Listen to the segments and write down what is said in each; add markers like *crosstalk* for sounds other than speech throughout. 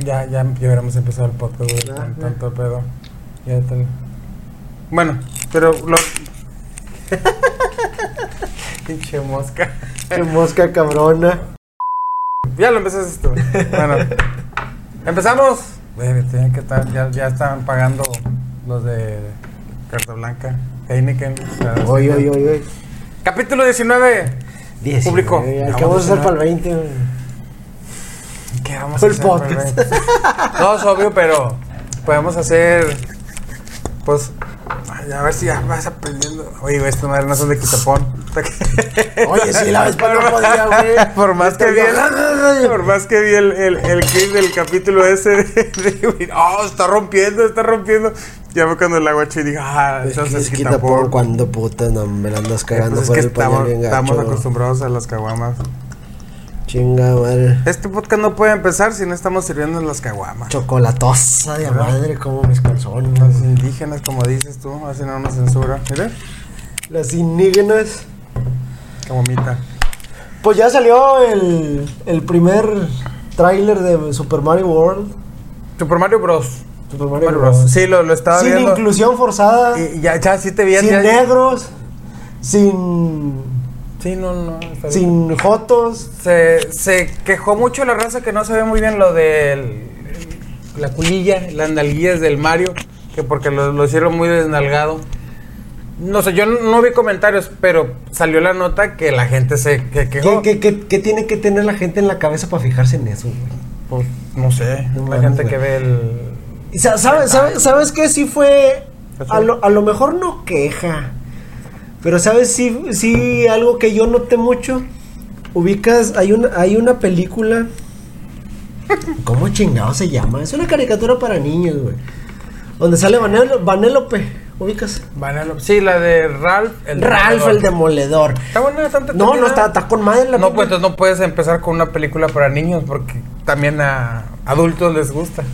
Ya, ya, ya hubiéramos empezado el podcast, güey. Ya. Tanto pedo. Ya tal. Bueno, pero lo. *laughs* Pinche mosca. Qué mosca cabrona. Ya lo empezaste tú. Bueno, empezamos. Güey, tienen que estar, ya, ya están pagando los de Carta Blanca, Heineken. Oye, oye, oye. Capítulo 19. Público. ¿Qué vamos a hacer para el 20? güey? ¿Qué vamos El a hacer? para podcast. *laughs* No, es obvio, pero podemos hacer. Pues. ay, A ver si ya vas aprendiendo. Oye, güey, esta madre no son de quitapón. *laughs* Oye, sí, la vez pasada no podía, güey. Por más que vi el, por más que vi el, el, el clip del capítulo ese de, de- oh, está rompiendo, está rompiendo. Ya fue cuando el aguache y dije, ah, Es entonces que es es quitapón. cuando puta, no me la andas cagando Pues es por que el pañal estamos, bien estamos gacho. acostumbrados a las caguamas. Chinga madre. Este podcast no puede empezar si no estamos sirviendo las caguamas. Chocolatosa de madre, como mis calzones. Los indígenas, como dices tú, así no nos censura. Mira, Las indígenas. camomita. Pues ya salió el, el primer tráiler de Super Mario World. Super Mario Bros. Super Mario, Mario Bros. Bros. Sí, lo, lo estaba Sin viendo. inclusión forzada. Y ya, ya, sí te vi. sin ya- negros. Sin. Sí, no, no. Sin jotos. Se, se quejó mucho la raza que no sabía muy bien lo de la culilla, las nalguillas del Mario, que porque lo, lo hicieron muy desnalgado. No sé, yo no, no vi comentarios, pero salió la nota que la gente se que quejó. ¿Qué, qué, qué- qué tiene que tener la gente en la cabeza para fijarse en eso? güey? Pues, no sé, No la gente güey. que ve el... Y sa- ¿Sabes sabe, sabes qué? Sí fue. A lo, a lo mejor no queja. Pero ¿sabes? Sí, sí, algo que yo noté mucho. Ubicas, hay una, hay una película. ¿Cómo chingado se llama? Es una caricatura para niños, güey. Donde sale Vanélope. ¿Ubicas? Vanellope- Sí, la de Ralph el Ralph el Demoledor. Está buena, está No, no, está, está con madre la No, pues película. entonces no puedes empezar con una película para niños porque también a adultos les gusta.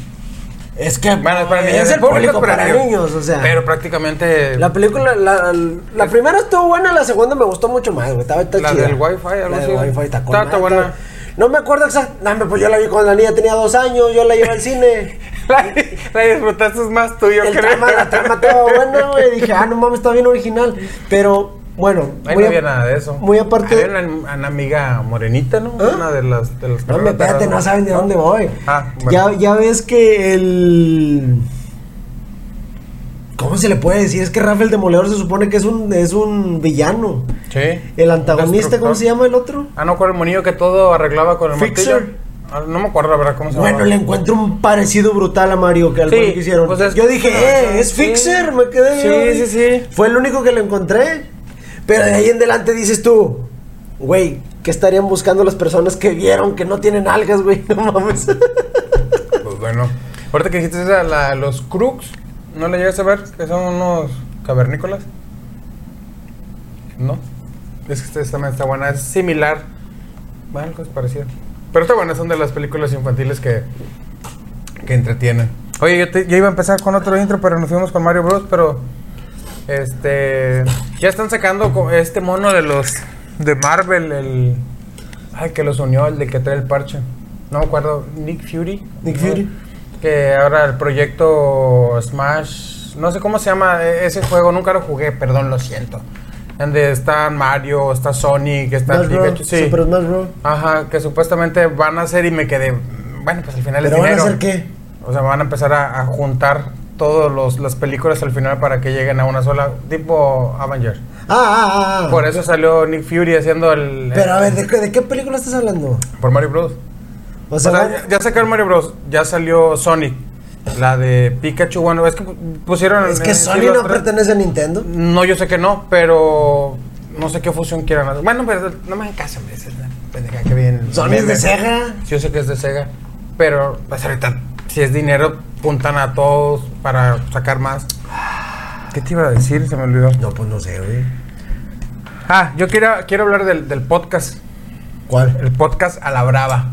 Es que Bueno, es para niños. es el público para, niños, o sea. Pero prácticamente. La película, la, la primera estuvo buena, la segunda me gustó mucho más, güey. Estaba, está La chida. del Wi-Fi, algo La del Wi-Fi está Está- está buena. No me acuerdo exactamente. No, pues yo la vi cuando la niña tenía dos años, yo la llevé al cine. *laughs* la, la disfrutaste más tú, yo El creo. trama, la trama estaba buena, güey. Dije, ah, no mames, está bien original. Pero, bueno. Ahí no a- había nada de eso. Muy aparte. Había una, una amiga morenita, ¿no? ¿Ah? Una de las. De las No, me espérate, no saben de dónde voy. Ah, ya, bueno. ya ves que el. ¿Cómo se le puede decir? Es que Rafael Demoledor se supone que es un, es un villano. Sí. El antagonista, ¿cómo se llama el otro? Ah, no, con el monillo que todo arreglaba con el Fixer. martillo. Ah, no me acuerdo, la verdad, cómo se llama. Bueno, le encuentro un parecido brutal a Mario que al Sí, que hicieron. pues es- Yo dije, eh, es Sí. Fixer, me quedé. Sí, yo. sí, sí. Fue el único que lo encontré. Pero de ahí en adelante dices tú, güey, ¿qué estarían buscando las personas que vieron que no tienen algas, güey? *laughs* No mames. Pues bueno. Ahorita que dijiste esa, la, los Crux, ¿no le llegas a ver? Que son unos cavernícolas. ¿No? Es que esta también está buena, es similar. Bueno, algo es parecido. Pero está buena, son de las películas infantiles que, que entretienen. Oye, yo, te- yo iba a empezar con otro intro, pero nos fuimos con Mario Bros. Pero, este, ya están sacando este mono de los, de Marvel, el, ay, que los unió, el de que trae el parche. No me acuerdo, Nick Fury. Nick ¿no? Fury. Que ahora el proyecto Smash, no sé cómo se llama e- ese juego, nunca lo jugué, perdón, lo siento. Donde está Mario, está Sonic, está. Pikachu. Sí. Super Smash Bros. Ajá, que supuestamente van a hacer y me quedé. Bueno, pues al final ¿Pero es van a dinero. hacer qué? O sea, van a empezar a, a juntar todas las películas al final para que lleguen a una sola, tipo Avenger. Ah, ah, ah, ah. Por eso salió Nick Fury haciendo el. Pero a ver, ¿de, qué- de qué película estás hablando? Por Mario Bros. O O sea, ya, ya sacaron Mario Bros. Ya salió Sonic. La de Pikachu, bueno, es que pusieron. es que eh, Sony no pertenece a Nintendo. No, yo sé que no, pero no sé qué fusión quieran hacer. Bueno, pero no me hagan caso, hombre, esa es una pendeja que viene. Sony es de Sega. Sí, yo sé que es de Sega, pero pues ahorita si es dinero puntan a todos para sacar más. ¿Qué te iba a decir? Se me olvidó. No, pues no sé, güey. Ah, yo quiero, quiero hablar del, del podcast. ¿Cuál? El podcast A la Brava.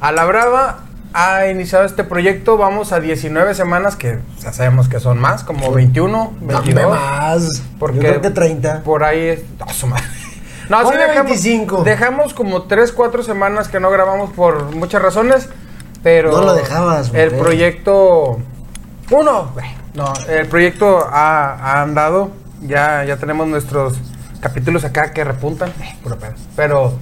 A la Brava ha iniciado este proyecto. Vamos a 19 semanas, que ya sabemos que son más, como 21, Dame 22. más. Porque Yo creo que 30. Por ahí es. ¡Ah, su madre! No, sí Ponle dejamos, 25. dejamos como 3, 4 semanas que no grabamos por muchas razones. Pero No lo dejabas, el proyecto uno, no, el proyecto ha, ha andado, ya ya tenemos nuestros capítulos acá que repuntan, eh, pero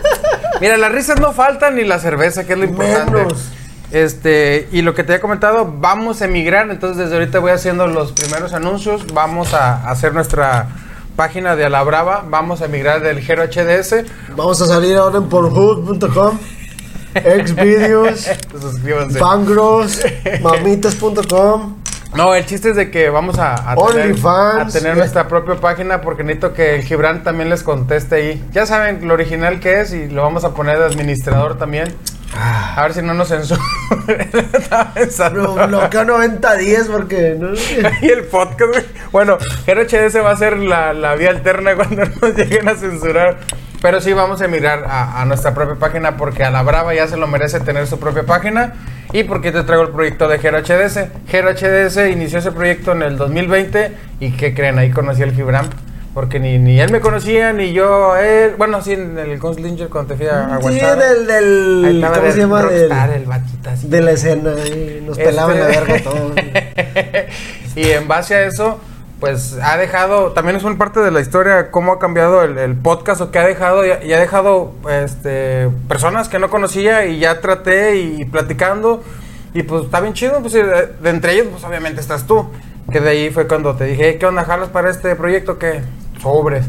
*laughs* mira, las risas no faltan ni la cerveza, que es lo importante. Menos. Este, y lo que te había comentado, vamos a emigrar, entonces desde ahorita voy haciendo los primeros anuncios, vamos a hacer nuestra página de Alabrava, vamos a emigrar del Gero HDS. Vamos a salir ahora en pornhub.com, Xvideos, Suscríbanse. Bangros, *laughs* mamitas.com. No, el chiste es de que vamos a, a tener, OnlyFans. a tener nuestra propia página porque necesito que el Gibran también les conteste ahí. Ya saben lo original que es y lo vamos a poner de administrador también. Ah. A ver si no nos pensando. *laughs* Lo bloqueo 90-10 porque no y el podcast. Bueno, Gero HDS va a ser la, la vía alterna cuando nos lleguen a censurar. Pero sí vamos a emigrar a, a nuestra propia página porque a la Brava ya se lo merece tener su propia página. Y porque te traigo el proyecto de Gero HDS. Gero HDS inició ese proyecto en el 2020 y ¿qué creen? Ahí conocí al Gibran. Porque ni, ni él me conocía, ni yo él. Bueno, sí, en el Gunslinger cuando te fui a, a Sí, del, del ¿cómo de se llama? rockstar, Del- el batito así. de la escena, y nos Este- pelaban la verga todos. *laughs* y en base a eso, pues ha dejado, también es una parte de la historia, cómo ha cambiado el, el podcast o que ha dejado, y ha, y ha dejado este, personas que no conocía y ya traté y, platicando. Y pues está bien chido, pues de, de entre ellos, pues obviamente estás tú. Que de ahí fue cuando te dije, "Hey, ¿qué onda, jalas para este proyecto? que Sobres.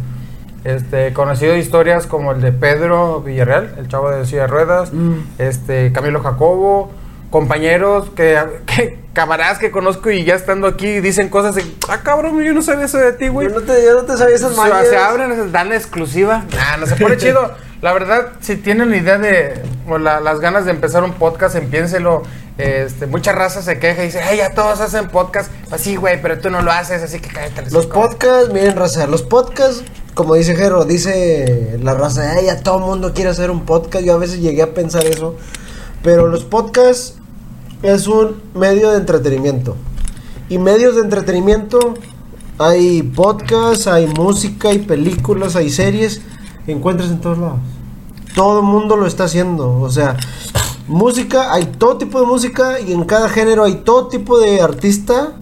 Este, conocido historias como el de Pedro Villarreal, el chavo de silla de ruedas, Mm. este, Camilo Jacobo, compañeros que, que camaradas que conozco y ya estando aquí dicen cosas de, ah cabrón, yo no sabía eso de ti, güey. Yo no te, yo no te sabía esas mañas. se abren, dan la exclusiva. Nah, no se pone chido. La verdad, si tienen la idea de, o la- las ganas de empezar un podcast, empiénselo. Este, mucha raza se queja y dice, ay, ya todos hacen podcast. Así, güey, pero tú no lo haces, así que cállate. Los podcasts, miren, raza, los podcasts, como dice Jero, dice la raza, ay, ya todo el mundo quiere hacer un podcast. Yo a veces llegué a pensar eso. Pero los podcasts es un medio de entretenimiento. Y medios de entretenimiento, hay podcasts, hay música, hay películas, hay series, encuentras en todos lados. Todo el mundo lo está haciendo. O sea, música, hay todo tipo de música y en cada género hay todo tipo de artista.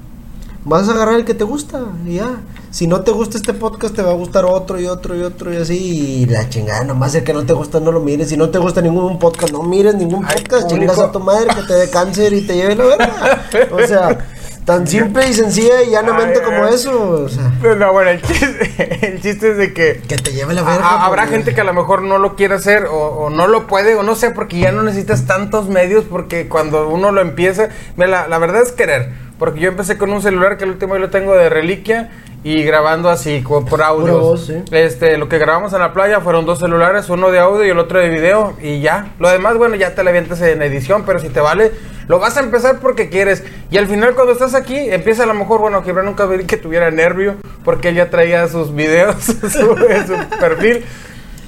Vas a agarrar el que te gusta y ya. Si no te gusta este podcast, te va a gustar otro y otro y otro y así. Y la chingada, nomás el que no te gusta, no lo mires. Si no te gusta ningún podcast, no mires ningún podcast. Chingas a tu madre que te dé cáncer y te lleve la verga. O sea, tan simple y sencilla y llanamente Ay, como eso. O sea, No, bueno, el chiste, *laughs* el chiste es de que que te lleve la verga. a- habrá porque- gente que a lo mejor no lo quiere hacer o, o no lo puede o no sé, porque ya no necesitas tantos medios porque cuando uno lo empieza, mira, la, la verdad es querer. Porque yo empecé con un celular que el último yo lo tengo de reliquia y grabando así por audio. voz, sí. Este, lo que grabamos en la playa fueron dos celulares, uno de audio y el otro de video y ya. Lo demás, bueno, ya te la avientas en edición, pero si te vale, lo vas a empezar porque quieres. Y al final cuando estás aquí, empieza a lo mejor, bueno, Gibran nunca vi que tuviera nervio porque él ya traía sus videos, *laughs* su, su perfil.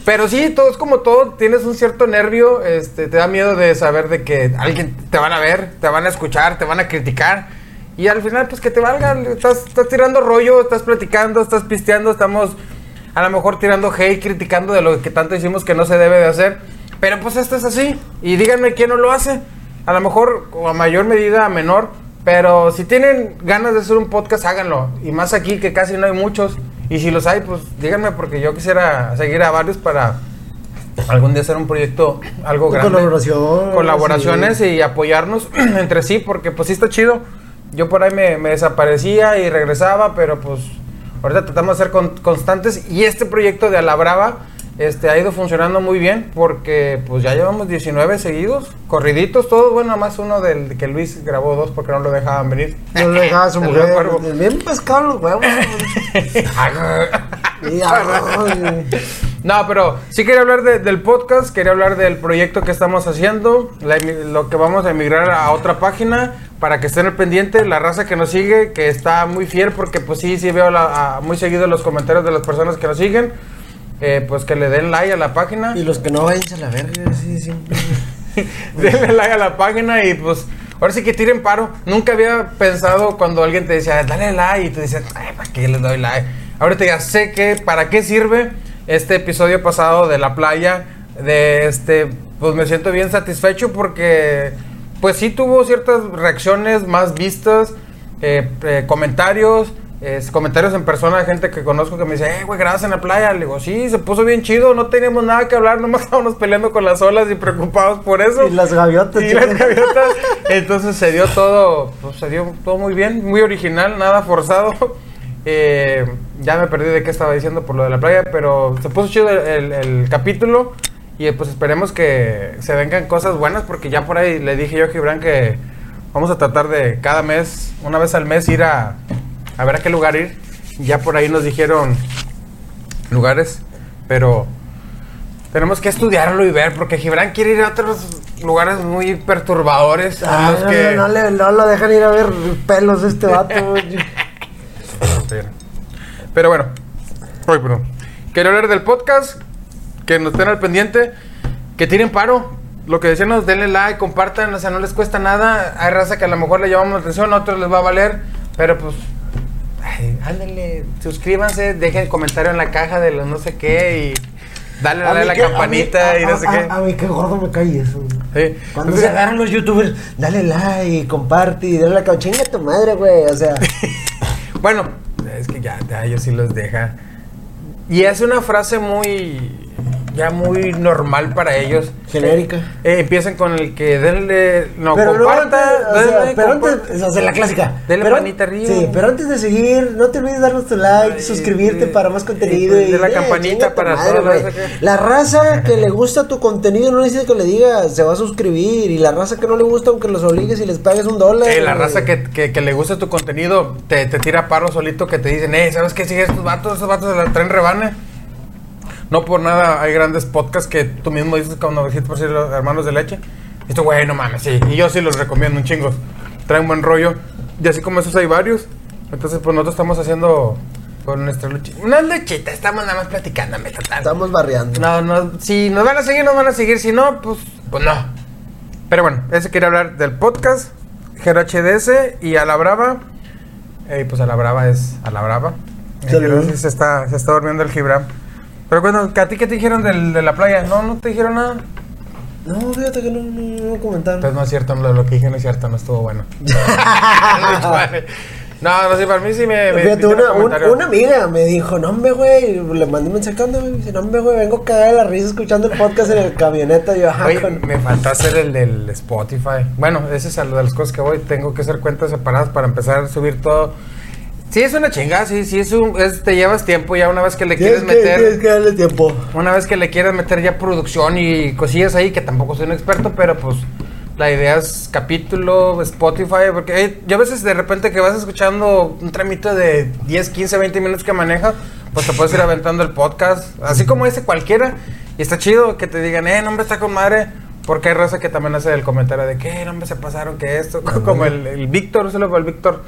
Pero sí, todo es como todo, tienes un cierto nervio, este, te da miedo de saber de que alguien te van a ver, te van a escuchar, te van a criticar. Y al final, pues que te valga, estás, estás tirando rollo, estás platicando, estás pisteando, estamos a lo mejor tirando hate, criticando de lo que tanto hicimos que no se debe de hacer. Pero pues esto es así. Y díganme quién no lo hace. A lo mejor, o a mayor medida, a menor. Pero si tienen ganas de hacer un podcast, háganlo. Y más aquí que casi no hay muchos. Y si los hay, pues díganme porque yo quisiera seguir a varios para algún día hacer un proyecto algo grande. colaboración, Colaboraciones y apoyarnos *clears throat* entre sí porque pues sí está chido. Yo por ahí me, me desaparecía y regresaba, pero pues ahorita tratamos de ser con- constantes y este proyecto de Alabrava este, ha ido funcionando muy bien porque pues ya llevamos 19 seguidos, corriditos todos, bueno, más uno del que Luis grabó dos porque no lo dejaban venir. No le dejaba su *laughs* mujer. Bien pescado los huevos. *laughs* *laughs* No, pero sí quería hablar de- del podcast, quería hablar del proyecto que estamos haciendo, la lo que vamos a emigrar a otra página para que estén al pendiente, la raza que nos sigue, que está muy fiel porque pues sí, sí veo la- a- muy seguido los comentarios de las personas que nos siguen, eh, pues que le den like a la página, Y los que no vayan a la verga, sí, siempre. *laughs* denle like a la página y pues ahora sí que tiren paro. Nunca había pensado cuando alguien te decía, dale like y te decían, ay, ¿para qué les doy like? Ahorita ya sé que, ¿para qué sirve este episodio pasado de la playa? De este, pues me siento bien satisfecho porque pues sí tuvo ciertas reacciones más vistas, eh, eh, comentarios, eh, comentarios en persona de gente que conozco que me dice, eh, güey, gracias en la playa. Le digo, sí, se puso bien chido, no teníamos nada que hablar, nomás *laughs* estábamos peleando con las olas y preocupados por eso. Y las gaviotas. Y las gaviotas. *laughs* Entonces se dio todo, pues se dio todo muy bien, muy original, nada forzado. Eh, ya me perdí de qué estaba diciendo por lo de la playa, pero se puso chido el, el capítulo. Y pues esperemos que se vengan cosas buenas, porque ya por ahí le dije yo a Gibran que vamos a tratar de cada mes, una vez al mes, ir a, a ver a qué lugar ir. Ya por ahí nos dijeron lugares, pero tenemos que estudiarlo y ver, porque Gibran quiere ir a otros lugares muy perturbadores. Ah, los no, que... no, lo dejan ir a ver pelos este vato. *laughs* Pero bueno, ay, perdón. Quiero hablar del podcast, que nos estén al pendiente, que tiren paro. Lo que decíamos, denle like, compartan, o sea, no les cuesta nada. Hay raza que a lo mejor le llamamos la atención, a otros les va a valer, pero pues, ay, ándale, suscríbanse, dejen comentario en la caja de los no sé qué y dale, dale a la que- campanita a mí- y no sé a- qué. A mí qué gordo me cae eso. Sí. Cuando Entonces, se agarran los youtubers, dale like, comparte y dale la chinga a tu madre, güey. O sea, *laughs* Bueno, es que ya, ya ellos sí los deja. Y es una frase muy, ya muy normal para ellos. Genérica. Eh, empiezan con el que denle, no, pero comparta, antes, o sea, denle, pero comparta. antes, o sea, la clásica. Dele pero, manita arriba. Sí, pero antes de seguir, no te olvides darnos tu like, Ay, suscribirte sí. para más contenido. Y de la eh, campanita para madre, sé qué. La raza que le gusta tu contenido no necesita que le digas, se va a suscribir. Y la raza que no le gusta, aunque los obligues y les pagues un dólar. Eh, la raza que, que, que le gusta tu contenido te, te tira paro solito que te dicen, eh, ¿sabes qué? Sigue estos vatos, estos vatos se la traen rebane. No por nada hay grandes podcasts que tú mismo dices decir los hermanos de leche. Y esto, güey, no mames, sí. Y yo sí los recomiendo un chingo. Traen buen rollo. Y así como esos hay varios. Entonces, pues nosotros estamos haciendo con nuestra. No es luchita, estamos nada más platicando, total. Estamos barriando. No, no, si nos van a seguir, nos van a seguir. Si no, pues, pues no. Pero bueno, ese quería hablar del podcast, GRHDS y a la brava. Y pues a la brava es a la brava. Se está, se está durmiendo el Gibram. Pero bueno, ¿a ti qué te dijeron del- de la playa? No, no te dijeron nada. No, fíjate que no, no, no comentaron. Entonces no es cierto, lo, lo que dije no es cierto, no estuvo bueno. *laughs* no, no sé, para mí sí me... me Fíjate, una, un- una amiga me dijo, no, hombre, güey, le mandé un mensaje, "¿Qué onda, güey? Dice, no, hombre, güey, vengo cagada de la risa escuchando el podcast en el camioneta. Y yo, ajá, Oye, con- me faltó hacer el del Spotify. Bueno, ese es de las cosas que voy. Tengo que hacer cuentas separadas para empezar a subir todo. Sí, es una chingada, sí, sí, es un, es- te llevas tiempo ya una vez que le quieres que, meter. tienes que darle tiempo. Una vez que le quieres meter ya producción y cosillas ahí, que tampoco soy un experto, pero pues la idea es capítulo, Spotify, porque eh, yo a veces de repente que vas escuchando un tramito de 10, 15, 20 minutos que maneja, pues te puedes ir aventando el podcast, así como ese cualquiera, y está chido que te digan, eh, no, hombre, está con madre, porque hay raza que también hace el comentario de que, no, hombre, se pasaron, que esto, *laughs* como el, el Víctor, se lo fue el Víctor.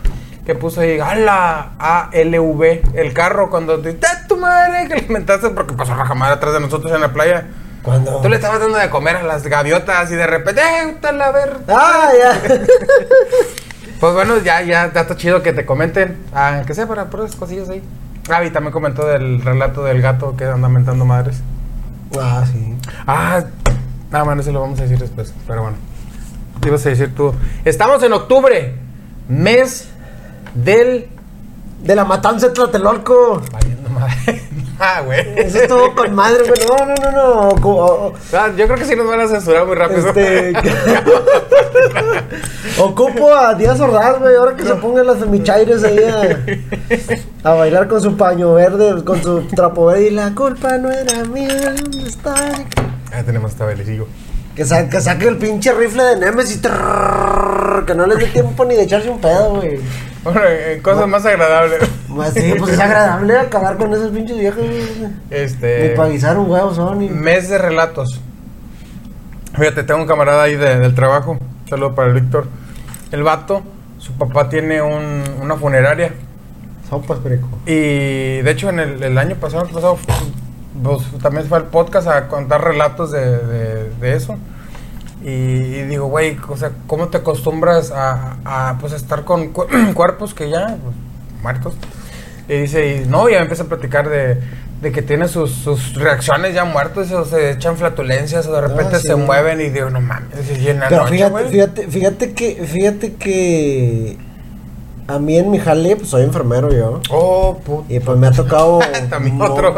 Que puso ahí, ¡Hala! A-L-V, el carro, cuando te. ¡Ah, tu madre! Que le mentaste porque pasó la madre atrás de nosotros en la playa. Cuando. Tú le estabas dando de comer a las gaviotas y de repente, ¡eh, útale a ver! Ah, ya. *laughs* Pues bueno, ya, ya, ya está chido que te comenten, ah, que sea para puras cosillas ahí. Gaby también comentó del relato del gato que anda mentando madres. ah, sí. Ah, nada más, eso lo vamos a decir después, pero bueno. Te ibas a decir tú. Estamos en octubre, mes del. De la matanza de Tlatelolco. Valiendo madre. *laughs* ah, güey. Eso estuvo con madre, güey. No, no, no, no. Ah, yo creo que sí nos van a censurar muy rápido. Este. *laughs* Ocupo a Díaz Ordaz, güey. Ahora que se pongan las michaires ahí a, a bailar con su paño verde, con su trapo verde. Y la culpa no era mía. ¿Dónde está? Ya tenemos esta sigo. Que, sa- que saque el pinche rifle de Nemesis. trrrr, que no les dé tiempo ni de echarse un pedo, güey. Bueno, en cosas más agradables. Pues sí, pues es agradable acabar con esos pinches viejos. Este. Ni para guisar un huevo son. Mes de relatos. Fíjate, tengo un camarada ahí de- del trabajo. Saludo para el Víctor. El vato, su papá tiene un- una funeraria. Sopas, perico. Y de hecho, en el, el año pasado, el pasado pues, también fue al podcast a contar relatos de, de- de eso. Y, digo, güey, o sea, ¿cómo te acostumbras a, a, pues, estar con cu- *clears throat* cuerpos que ya, pues, muertos? Y dice, y no, ya me empieza a platicar de, de que tiene sus, sus reacciones ya muertos o se echan flatulencias o de repente Ah, sí. se mueven y digo, no mames, Pero noche, fíjate, güey. fíjate, fíjate que, fíjate que a mí en mi jale, pues soy enfermero yo. Oh, puta. Y pues me ha tocado. *laughs* También no, otro.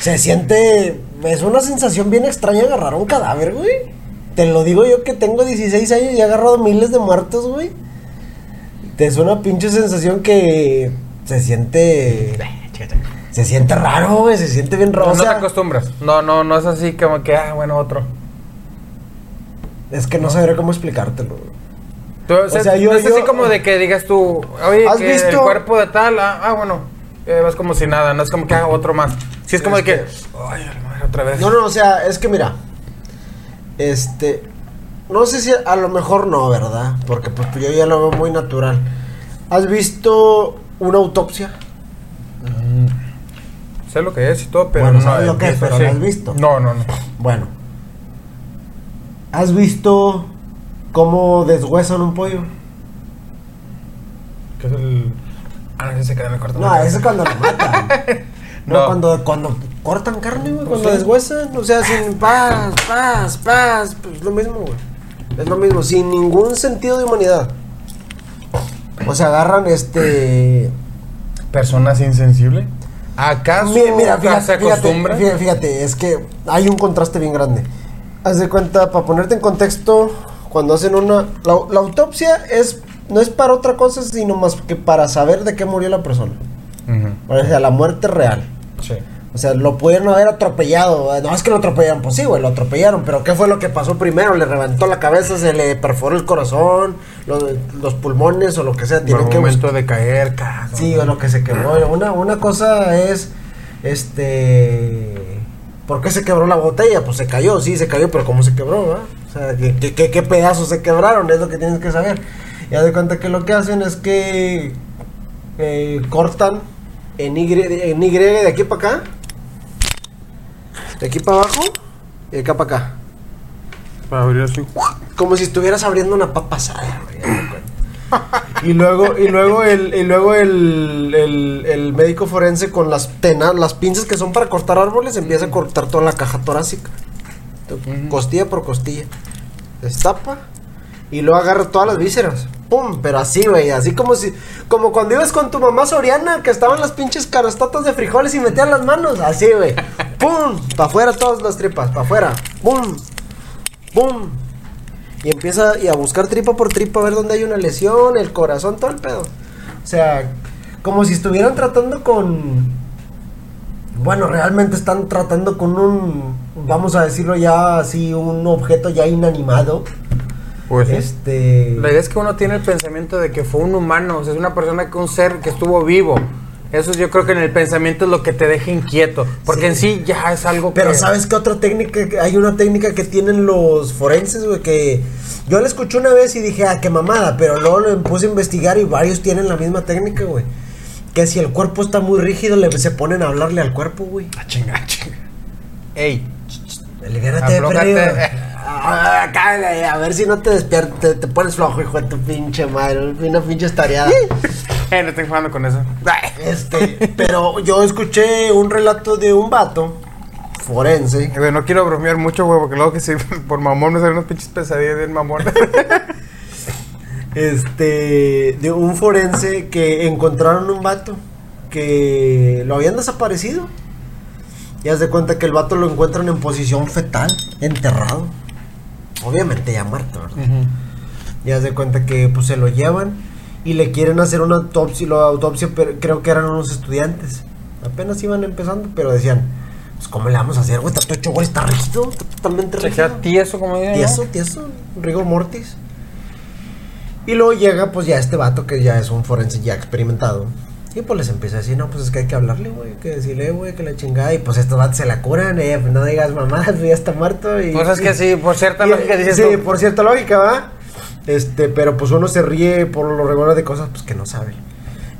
Se siente. Es una sensación bien extraña agarrar un cadáver, güey. Te lo digo yo que tengo 16 años y he agarrado miles de muertos, güey. Te es una pinche sensación que se siente. Se siente raro, güey. Se siente bien raro. No, no te acostumbras. No, no, no es así como que, ah, bueno, otro. es que no sabré cómo explicártelo, güey. Tú, o sea, sea, yo- no es así yo- como de que digas tú, oye, ¿Has que visto? el cuerpo de tal, ah, ah, bueno, eh, vas como si nada, no es como que haga otro más. Sí, es como de que, ay, a la madre, otra vez. No, no, o sea, es que mira. Este. No sé si a lo mejor no, ¿verdad? Porque pues yo ya lo veo muy natural. ¿Has visto una autopsia? Sé lo que es y todo, pero Bueno, no. sabes lo que es, pero así. ¿lo has visto? No, no, no. Bueno. ¿Has visto cómo deshuesan un pollo? Que es el. Ah, no, ese se queda en el corto. No, eso es cuando lo matan. *laughs* No, No. cuando, cuando cortan carne, güey, cuando sí. deshuesan, o sea, sin paz, paz, paz, pues lo mismo, güey. Es lo mismo, sin ningún sentido de humanidad. O sea, agarran este. ¿Personas insensibles? ¿Acaso Mira, mira, se fíjate, fíjate, acostumbra? fíjate, fíjate, es que hay un contraste bien grande. Haz de cuenta, para ponerte en contexto, cuando hacen una. La, la autopsia es no es para otra cosa, sino más que para saber de qué murió la persona. Ujú, O sea, la muerte real. Sí. O sea, lo pudieron haber atropellado. No es que lo atropellaron, pues sí, güey, lo atropellaron. Pero ¿qué fue lo que pasó primero? Le reventó la cabeza, se le perforó el corazón, los, los pulmones o lo que sea. Un que momento de caer, ca- Sí, o lo que se quebró. Una, una cosa es, este... ¿Por qué se quebró la botella? Pues se cayó, sí, se cayó, pero ¿cómo se quebró? va? O sea, ¿qué, qué, qué- qué pedazos se quebraron? Es lo que tienes que saber. Ya de cuenta que lo que hacen es que eh, cortan en y, en y de aquí para acá, de aquí para abajo y de acá para acá. Para abrir así. Como si estuvieras abriendo una papa asada. *laughs* Y luego, y luego el, y luego el, el, el médico forense con las tenas, las pinzas que son para cortar árboles, empieza a cortar toda la caja torácica. Costilla por costilla. Destapa y luego agarra todas las vísceras. ¡Pum! Pero así, güey, así como si. Como cuando ibas con tu mamá Soriana, que estaban las pinches carastotas de frijoles y metían las manos. Así, güey. ¡Pum! Para afuera todas las tripas, para afuera. ¡Pum! ¡Pum! Y empieza y a buscar tripa por tripa a ver dónde hay una lesión, el corazón, todo el pedo. O sea, como si estuvieran tratando con. Bueno, realmente están tratando con un. Vamos a decirlo ya así, un objeto ya inanimado. Pues. Este. La idea es que uno tiene el pensamiento de que fue un humano, o sea, es una persona que un ser que estuvo vivo. Eso yo creo que en el pensamiento es lo que te deja inquieto, porque Sí. en sí ya es algo Pero que... ¿sabes qué otra técnica? Hay una técnica que tienen los forenses, güey, que yo la escuché una vez y dije, ah, qué mamada, pero luego lo puse a investigar y varios tienen la misma técnica, güey. Que si el cuerpo está muy rígido, le, se ponen a hablarle al cuerpo, güey. Ah, chinga, chinga. Ey, Libérate, Aflójate. *laughs* Ah, a ver si no te despiertas, te, te pones flojo, hijo de tu pinche madre, una pinche estareada. *laughs* eh, no estoy jugando con eso. *laughs* Este, pero yo escuché un relato de un vato forense Güey, no quiero bromear mucho, güey, porque luego que si *laughs* por mamón me salen unas pinches pesadillas bien mamón. este de un forense que encontraron un vato que lo habían desaparecido. Y haz de cuenta que el vato lo encuentran en posición fetal, enterrado. Obviamente ya muerto, ¿verdad? Y haz de cuenta que pues se lo llevan y le quieren hacer una autopsia, la autopsia pero creo que eran unos estudiantes. Apenas iban empezando, pero decían, pues ¿cómo le vamos a hacer, güey? Está todo hecho, güey, está rígido, está totalmente Se rígido. queda tieso, como dicen. ¿no? Tieso, tieso, rigor mortis. Y luego llega pues ya este vato que ya es un forense ya experimentado. Y pues les empieza a decir, no, pues es que hay que hablarle, güey, que decirle, güey, que la chingada. Y pues estos vatos se la curan, eh, no digas pues, ya está muerto. Y, Pues es que sí, por cierta y- lógica dices Sí, tú. por cierta lógica, ¿va? Este, pero pues uno se ríe por lo regular de cosas pues que no sabe.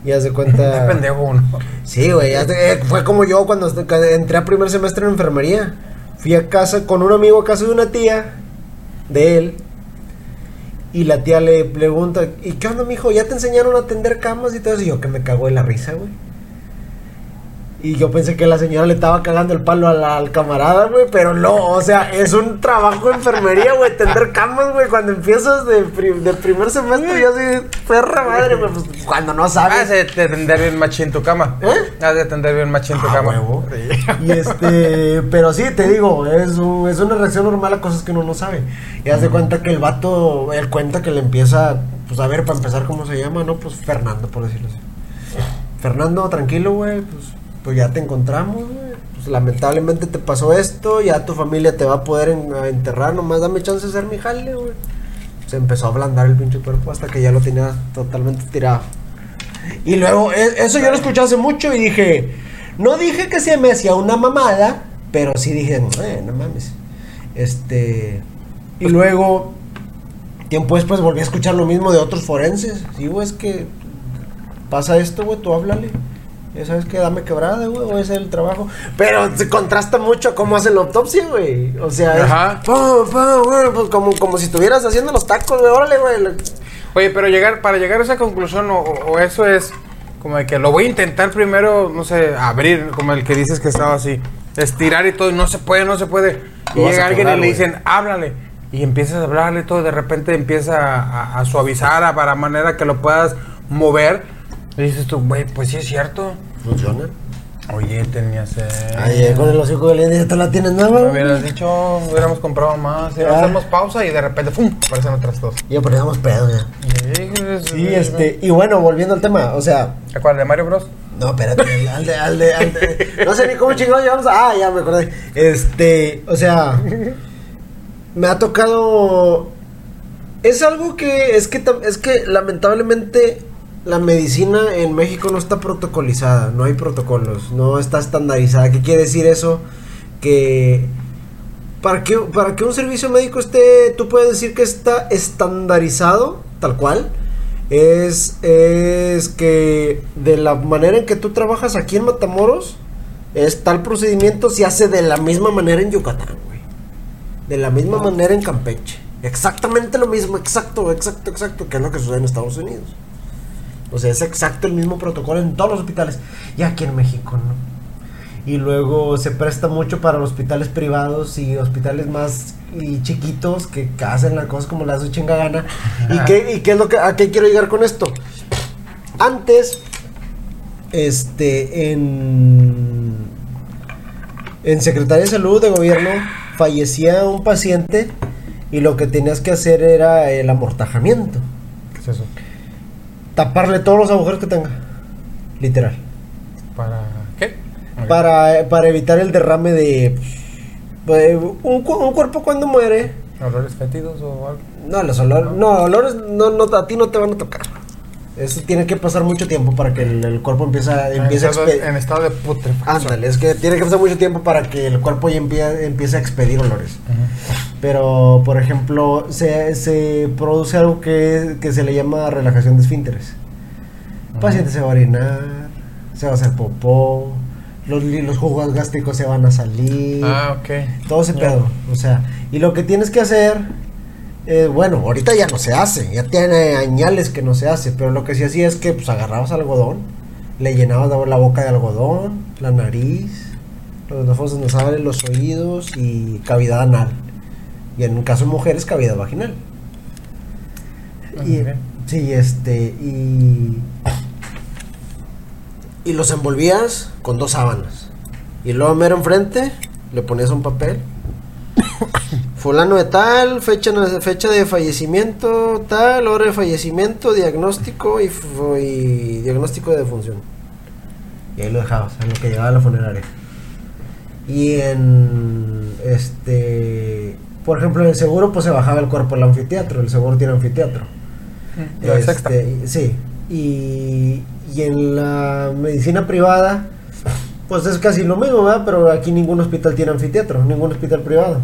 Y haz de cuenta. *laughs* Pendejo uno. Sí, güey, eh, fue como yo cuando entré a primer semestre en enfermería. Fui a casa con un amigo a casa de una tía de él. Y la tía le pregunta, ¿y qué onda, mijo? ¿Ya te enseñaron a atender camas y todo eso? Y yo que me cago en la risa, güey. Y yo pensé que la señora le estaba cagando el palo al camarada, güey, pero no, o sea, es un trabajo de enfermería, güey, tender camas, güey, cuando empiezas de, primer semestre, yo así, perra madre, güey, pues cuando no sabes. Has de tender bien machín tu cama. ¿Eh? Has de tender bien machín tu ah, cama. Y este, pero sí, te digo, es, es una reacción normal a cosas que uno no sabe. Y haz de cuenta que el vato, él cuenta que le empieza, pues a ver, para empezar, ¿cómo se llama? No, pues Fernando, por decirlo así. Fernando, tranquilo, güey, pues pues ya te encontramos, güey. Pues lamentablemente te pasó esto, ya tu familia te va a poder enterrar, nomás dame chance de ser mi jale, güey. Se empezó a ablandar el pinche cuerpo hasta que ya lo tenía totalmente tirado. Y luego, e, eso yo lo escuché hace mucho y dije, no dije que se me hacía una mamada, pero sí dije, eh, no mames. Este. Y luego, tiempo después volví a escuchar lo mismo de otros forenses. Sí, güey, es que pasa esto, güey, tú háblale. ¿Sabes qué? Dame quebrada, güey, o ese es el trabajo. Pero se contrasta mucho cómo hacen la autopsia, güey. O sea, Ajá. pues como, como si estuvieras haciendo los tacos, güey, órale, güey. Oye, pero llegar, para llegar a esa conclusión, o, eso es como de que lo voy a intentar primero, no sé, abrir, como el que dices que estaba así, estirar y todo, y no se puede, no se puede. Y llega alguien y le dicen, háblale. Y empiezas a hablarle todo, de repente empieza a, a suavizar a, para manera que lo puedas mover y dices tú, güey, pues sí es cierto. Funciona. Oye, tenías. Ay, con el hocico de ya te la tienes nueva. Me hubieras dicho, hubiéramos comprado más. Hacemos pausa y de repente, ¡pum! Aparecen otras dos. Y poníamos pedo ya. Sí, este. Y bueno, volviendo al tema, o sea. ¿A cuál? ¿De Mario Bros? No, espérate, al de, al de, al de, No sé ni cómo chingados llevamos. Ah, ya me acordé. Este, o sea. Me ha tocado. Es algo que. Es que, es que lamentablemente la medicina en México no está protocolizada, no hay protocolos, no está estandarizada. ¿Qué quiere decir eso? Que para que, para que un servicio médico esté, tú puedes decir que está estandarizado, tal cual, es, es que de la manera en que tú trabajas aquí en Matamoros, es tal procedimiento se hace de la misma manera en Yucatán, güey. De la misma manera en Campeche. Exactamente lo mismo, exacto, exacto, exacto, que es lo que sucede en Estados Unidos. O sea, es exacto el mismo protocolo en todos los hospitales. Y aquí en México, ¿no? Y luego se presta mucho para los hospitales privados y hospitales más y chiquitos que hacen las cosas como las de chinga gana. *laughs* ¿Y qué, ¿Y qué es lo que a qué quiero llegar con esto? Antes, este, en, en Secretaría de Salud de Gobierno fallecía un paciente y lo que tenías que hacer era el amortajamiento. Taparle todos los agujeros que tenga. Literal. ¿Para qué? Para, para evitar el derrame de. Pues, un, cuerpo cuando muere. ¿Olores fétidos o algo? No, los olores. No, olores no, no, a ti no te van a tocar. Eso tiene que pasar mucho tiempo para que el, cuerpo empiece empiece en, estado, en estado de putrefacción. Ándale, es que tiene que pasar mucho tiempo para que el cuerpo ya empiece, a expedir olores. Pero, por ejemplo, se, se produce algo que, que, se le llama relajación de esfínteres. El paciente se va a orinar, se va a hacer popó, los, los jugos gástricos se van a salir. Ah, ok. Todo ese pedo. O sea, y lo que tienes que hacer eh, bueno, ahorita ya no se hace, ya tiene añales que no se hace, pero lo que sí hacía es que pues agarrabas algodón, le llenabas la boca de algodón, la nariz, los fosas nasales, los oídos y cavidad anal. Y en un caso de mujeres, cavidad vaginal. Ah, y, sí, este, y, y los envolvías con dos sábanas. Y luego mero enfrente le ponías un papel *coughs* fulano de tal, fecha, fecha de fallecimiento, tal, hora de fallecimiento, diagnóstico y, diagnóstico de defunción. Y ahí lo dejabas, en lo que llegaba a la funeraria. Y en este, por ejemplo, en el seguro pues se bajaba el cuerpo al anfiteatro, el seguro tiene anfiteatro. Este, sí, y, y en la medicina privada pues es casi lo mismo, ¿verdad? Pero aquí ningún hospital tiene anfiteatro, ningún hospital privado.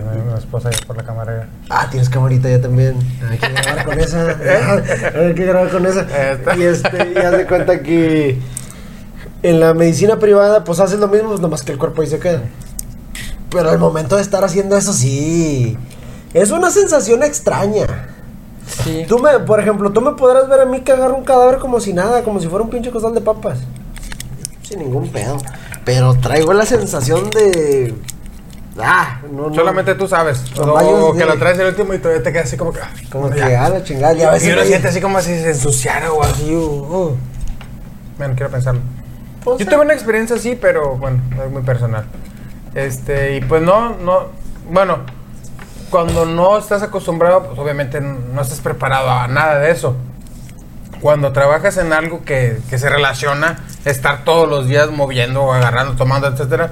Una esposa ahí por la cámara. Ah, tienes camarita ya también. Hay que grabar con esa. *laughs* Hay que grabar con esa. Y este, ya se cuenta que en la medicina privada, pues haces lo mismo, pues nomás que el cuerpo ahí se queda. Pero al momento de estar haciendo eso, sí. Es una sensación extraña. Sí. Tú me, por ejemplo, tú me podrás ver a mí que agarro un cadáver como si nada, como si fuera un pinche costal de papas. sin ningún pedo. Pero traigo la sensación de. Ah, no, no. Solamente tú sabes. O, que la traes el último y todavía te quedas así como que. ah, Como que, ya. ah, la chingada. Ya a Y veces uno siente así como si se ensuciara o así. Uh, uh. Bueno, quiero pensarlo. Pues, Yo tuve una experiencia así, pero bueno, es muy personal. Este, y pues no, no. Bueno, cuando no estás acostumbrado, pues obviamente no estás preparado a nada de eso. Cuando trabajas en algo que, que se relaciona, estar todos los días moviendo, agarrando, tomando, etcétera.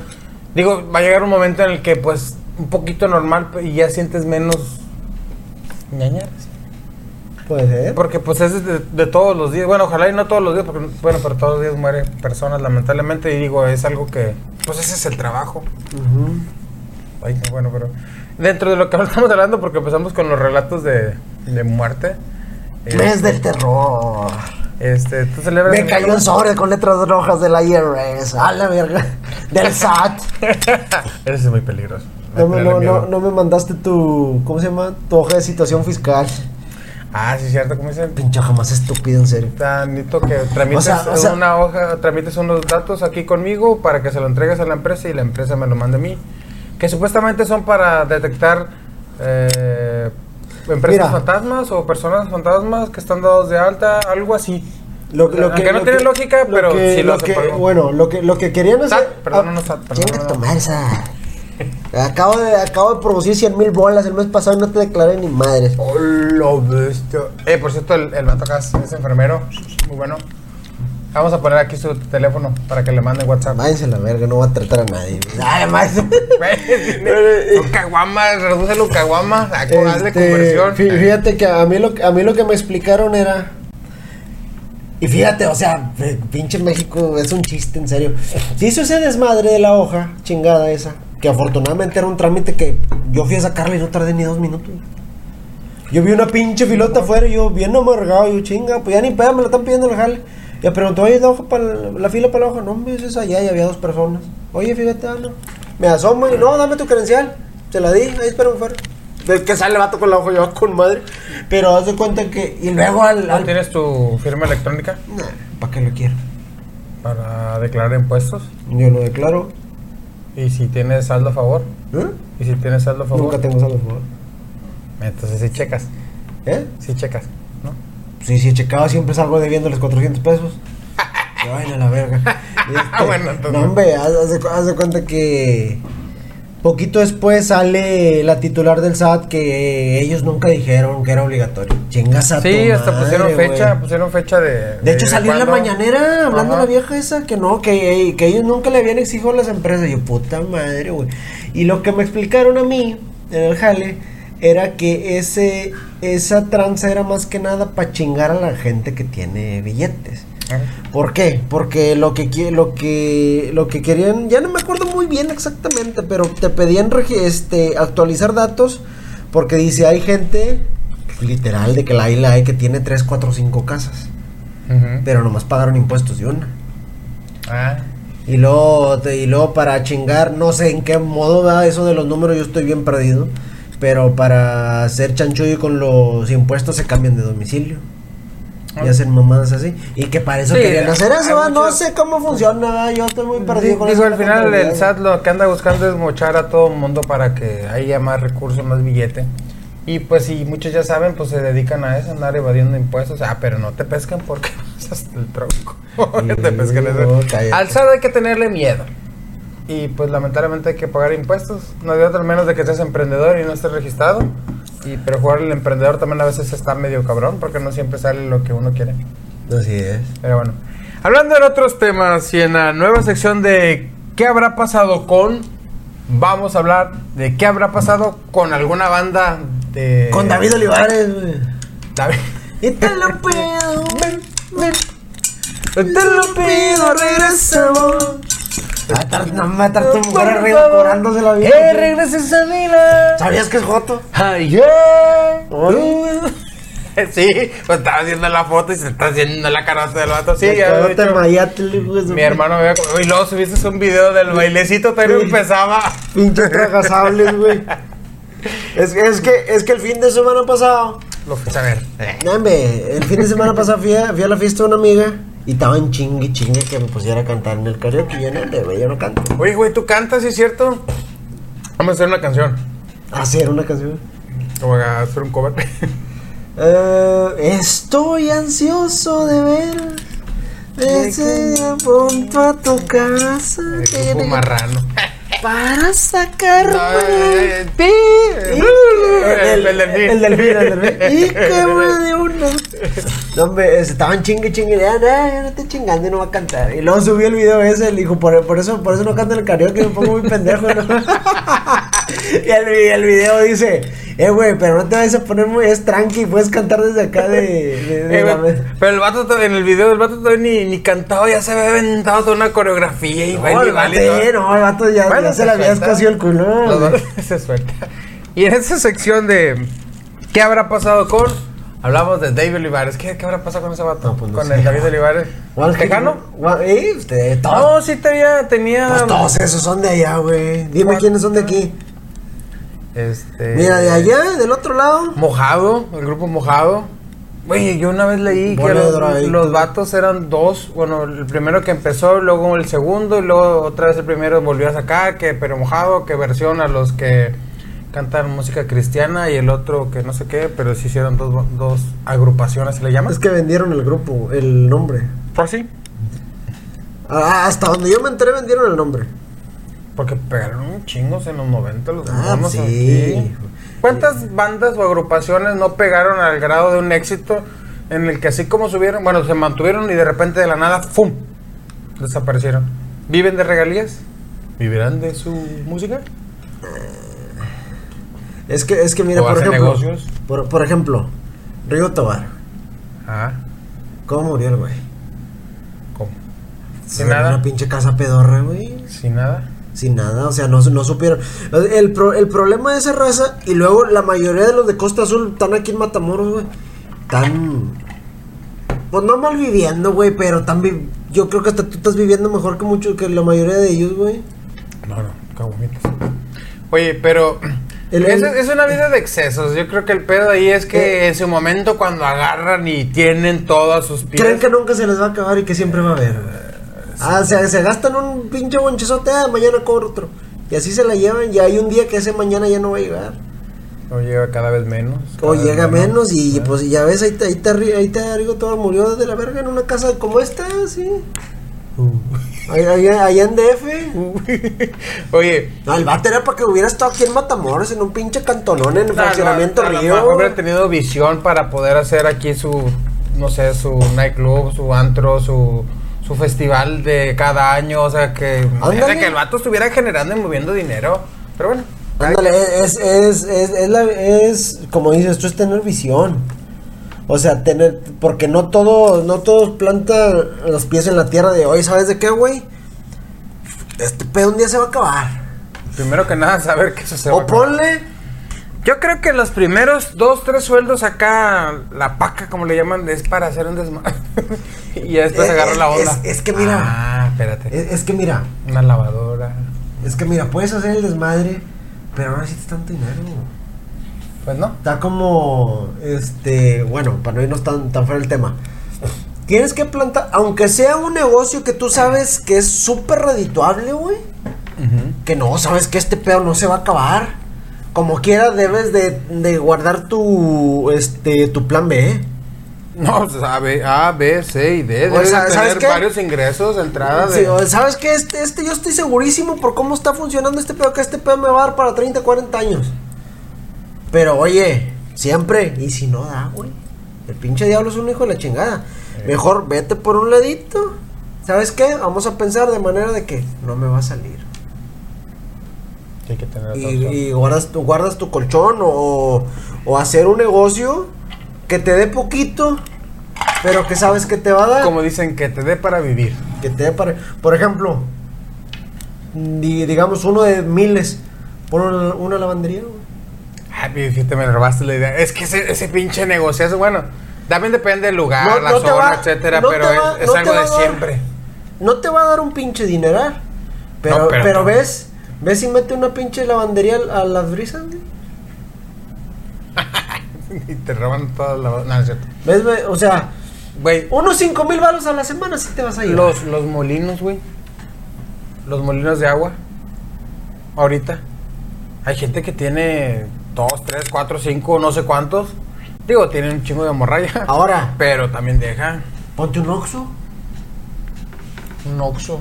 Digo, va a llegar un momento en el que, pues, un poquito normal y ya sientes menos ñañaras. Puede ser. Porque pues es de, de todos los días. Bueno, ojalá y no todos los días, porque bueno, pero todos los días mueren personas lamentablemente. Y digo, es algo que, pues ese es el trabajo. Ujú. Ay, qué bueno, pero dentro de lo que *laughs* estamos hablando, porque empezamos con los relatos de, de muerte. Mes este, del terror. Este, tú celebras Me cayó un sobre con letras rojas de la IRS. A la verga. Del *laughs* SAT. Ese es muy peligroso. No me, Tenerle no, miedo. no, no me mandaste tu. ¿Cómo se llama? Tu hoja de situación fiscal. Ah, sí, cierto, como dicen. Pinche jamás estúpido, en serio. Tanito que tramites O sea, o sea- una hoja, tramites unos datos aquí conmigo para que se lo entregues a la empresa y la empresa me lo mande a mí. Que supuestamente son para detectar eh, empresas Mira. fantasmas o personas fantasmas que están dados de alta, algo así. Lo, lo Aunque no tiene lógica, lo pero que- sí lo que- por algo. Bueno, lo que, lo que querían hacer. Perdón, no, no, Sat, perdón, Chinga no, madre, Sat. Acabo de, acabo de producir 100 mil bolas el mes pasado y no te declaré ni madres. Oh, lo bestia. Eh, por cierto, el, el vato acá es enfermero. Muy bueno. Vamos a poner aquí su teléfono para que le mande WhatsApp. Váyanse a la verga, no va a tratar a nadie. Además. Son caguamas, reduce los caguamas, a con hazle Este, conversión. fí- Fíjate que a mí, lo, que- a mí lo que me explicaron era. Y fíjate, o sea, pinche México es un chiste, en serio. Se hizo ese desmadre de la hoja, chingada esa. Que afortunadamente era un trámite que yo fui a sacarla y no tardé ni dos minutos. Yo vi una pinche filota afuera y yo bien amargado. Yo chinga, pues ya ni pedo, me la están pidiendo el jale. Ya preguntó, oye, la, hoja para la, la fila para la hoja. No, me dices allá y había dos personas. Oye, fíjate, ah, no. Me asomo y no, dame tu credencial. Se la di, ahí espérame fuera. Del que sale el vato con la hoja, yo con madre. Pero haz de cuenta que. Y luego al. ¿No al tienes tu firma electrónica ¿Para qué lo quiero? para declarar impuestos? Yo lo declaro. ¿Y si tienes saldo a favor? ¿Eh? ¿Y si tienes saldo a favor? Nunca tengo saldo, por favor. Entonces sí checas, ¿Eh? sí checas, ¿no? Sí, sí, checado, siempre salgo debiéndoles 400 pesos. Que vayan a la verga. *laughs* Este, Bueno, entonces- No, hombre, haz, haz de, haz de cuenta que. Poquito después sale la titular del SAT que ellos nunca dijeron que era obligatorio. Chingas a Sí, hasta madre, pusieron fecha, pusieron fecha de... De hecho, salió en la mañanera hablando Ajá. la vieja esa que no, que, que ellos nunca le habían exigido a las empresas. Yo, puta madre, güey. Y lo que me explicaron a mí en el jale era que ese esa tranza era más que nada para chingar a la gente que tiene billetes. Ajá. ¿Por qué? Porque lo que lo que lo que querían, ya no me acuerdo muy bien exactamente, pero te pedían este actualizar datos porque dice, hay gente literal de que la isla hay que tiene 3, 4, 5 casas, pero nomás pagaron impuestos de una. Ah, Y luego, y luego para chingar, no sé en qué modo va eso de los números, yo estoy bien perdido. Pero para hacer chanchullo con los impuestos se cambian de domicilio. Y Ah. hacen mamadas así. Y que para eso Sí, querían hacer eso, no sé cómo funciona, yo estoy muy perdido con Digo, al final el SAT lo que anda buscando es mochar a todo el mundo para que haya más recursos, más billete. Y pues si muchos ya saben, pues se dedican a eso, andar evadiendo impuestos. Ah, pero no te pescan porque *laughs* pasas el tronco. Que *laughs* te pescan eso. Al SAT hay que tenerle miedo. Y pues lamentablemente hay que pagar impuestos. No hay otra menos de que seas emprendedor y no estés registrado. Y pero jugar el emprendedor también a veces está medio cabrón porque no siempre sale lo que uno quiere. Así es. Pero bueno, hablando de otros temas y en la nueva sección de ¿qué habrá pasado con? Vamos a hablar de qué habrá pasado con alguna banda de... Con David Olivares, güey. David. Y te lo pido, ven, ven. Te lo pido, regresamos. Ah, tar- No me estar tu mujer arriba la vida. Que regreses a mi lado. ¿Sabías que es Joto? Ay, yeah. *laughs* Sí, pues estaba haciendo la foto y se está haciendo la carota del vato. Sí, ya Mi hermano me. Y luego subiste un video del bailecito, todavía Sí. empezaba. Pinche tragasables, güey. Es, es que es que el fin de semana pasado, Lo fuiste a ver. el fin de semana pasado fui a, fui a la fiesta de una amiga Y estaban chingue chingue que me pusiera a cantar en el karaoke. Y yo no, de güey, yo no canto. Oye, güey, ¿tú cantas, ¿sí es cierto? Vamos a hacer una canción. Hacer una canción. O a hacer un cover. *laughs* Eh, estoy ansioso de ver. Desde punto a tu casa. El grupo marrano. *laughs* Para sacarme No, el. El- el delfín. El delfín, el delfín. Y que me dio una. No, hombre, estaban chingue chingue. Ya, no, estoy chingando y no va a cantar. Y luego subí el video ese. Le dijo, por, por eso, por eso no canto en el karaoke. Me pongo muy pendejo, ¿no? *laughs* y el, vi- el video dice, eh, güey, pero no te vayas a poner muy. Es tranqui. Puedes cantar desde acá de. de- de Eh, la pero el vato to- en el video el vato todavía ni, ni cantaba, ya se había inventado toda una coreografía y No, baile el baile y vato, todo. no, el vato ya, Bueno, ya se le había escocido el culo. Los *laughs* se suelta. Y en esa sección de ¿Qué habrá pasado con? Hablamos de David Olivares. ¿Qué, qué habrá pasado con ese vato? No, pues no con sé. el David Olivares. ¿Tejano? ¿Eh? No, sí tenía, tenía. pues todos esos son de allá, güey. Dime quiénes son de aquí. Este. Mira, de allá, del otro lado. Mojado, el grupo Mojado. Oye, yo una vez leí que los, los vatos eran dos. Bueno, el primero que empezó, luego el segundo, y luego otra vez el primero volvió a sacar, que pero Mojado, que versión a los que cantan música cristiana y el otro que no sé qué, pero sí hicieron dos, dos agrupaciones, ¿se le llama? Es que vendieron el grupo, el nombre. ¿Por sí? Ah, hasta donde yo me enteré vendieron el nombre. Porque pegaron un chingos en los 90 los Ah, monos sí. aquí. ¿Cuántas bandas o agrupaciones no pegaron al grado de un éxito en el que así como subieron, bueno, se mantuvieron y de repente de la nada, ¡fum! Desaparecieron. ¿Viven de regalías? ¿Vivirán de su música? Es que, es que mira, por ejemplo. negocios. Por, por ejemplo, Río Tobar. Ah, ¿Cómo murió el güey? ¿cómo? Sin nada. Una pinche casa pedorra, güey. Sin nada. Sin nada, o sea, no, no supieron. El, pro- el problema de esa raza, y luego la mayoría de los de Costa Azul están aquí en Matamoros, güey. Están. Pues no mal viviendo, güey, pero están vi- Yo creo que hasta tú estás viviendo mejor que muchos, que la mayoría de ellos, güey. No, no, caguamitas. Oye, pero El- es, el- es una vida de excesos. Yo creo que el pedo ahí es que Eh. en su momento cuando agarran y tienen todas sus pies. Creen que nunca se les va a acabar y que siempre va a haber. güey. Ah, o sea, se gastan un pinche bonchezote, ah, mañana cobro otro. Y así se la llevan, y hay un día que ese mañana ya no va a llegar. O llega cada vez menos. O cada vez llega menos y pues ya ves, ahí te, ahí te, ahí te arriba todo murió de la verga en una casa como esta, sí. Uh. Allá, en DF. *laughs* Oye, No, el vato era para que hubiera estado aquí en Matamoros, en un pinche cantonón en el no, fraccionamiento no, lo Río. hubiera tenido visión para poder hacer aquí su, no sé, su nightclub, su antro, su, su festival de cada año. O sea, que, que el vato estuviera generando y moviendo dinero. Pero bueno. Ándale, es, es, es, es, la- es, como dices, esto es tener visión. O sea, tener, porque no todo, no todos plantan los pies en la tierra de hoy, ¿sabes de qué, güey? Este pedo un día se va a acabar. Primero que nada, saber que eso se va a O acabar. ponle, Yo creo que los primeros dos, tres sueldos acá, la paca, como le llaman, es para hacer un desmadre. *laughs* y ya después Eh, agarró la es- onda. es que mira. Ah, espérate. es, es que mira, Una lavadora. es que mira, puedes hacer el desmadre, pero no necesitas tanto dinero. Pues no. Está como, este, bueno, para no irnos tan, tan fuera del tema. Tienes que plantar, aunque sea un negocio que tú sabes que es súper redituable, güey. Que no, sabes que este pedo no se va a acabar. Como quiera debes de, de guardar tu, este, tu plan B. No, A, B, A, B, C y D. O Debes sea, de ¿sabes tener qué? varios ingresos, entradas Sí, de... o- ¿Sabes qué? Este, este, yo estoy segurísimo por cómo está funcionando este pedo, que este pedo me va a dar para 30, 40 años. Pero oye, siempre, y si no da, güey. El pinche diablo es un hijo de la chingada. Mejor vete por un ladito. ¿Sabes qué? Vamos a pensar de manera de que no me va a salir. Hay que tener Y, y guardas, tu, guardas tu colchón o, o hacer un negocio que te dé poquito, pero que sabes que te va a dar. Como dicen, que te dé para vivir. Que te dé para... Por ejemplo, di- digamos uno de miles. Pon una, una lavandería, güey. Ay, fíjate, me robaste la idea. Es que ese, ese pinche negocio es bueno. También depende del lugar, No- la no zona, va- etcétera, no pero va- es, algo de dar- siempre. No te va a dar un pinche dineral. Pero, pero- ves, ves y mete una pinche lavandería a las brisas, güey. *laughs* y te roban todas las... No, es cierto. ¿Ves, ve? O sea, Güey, Unos 5 mil baros a la semana sí te vas a ir. los, los molinos, güey. Los molinos de agua. Ahorita. Hay gente que tiene dos, tres, cuatro, cinco, no sé cuántos. Digo, tienen un chingo de hemorragia. Ahora, Pero también deja ponte un oxo. un oxo.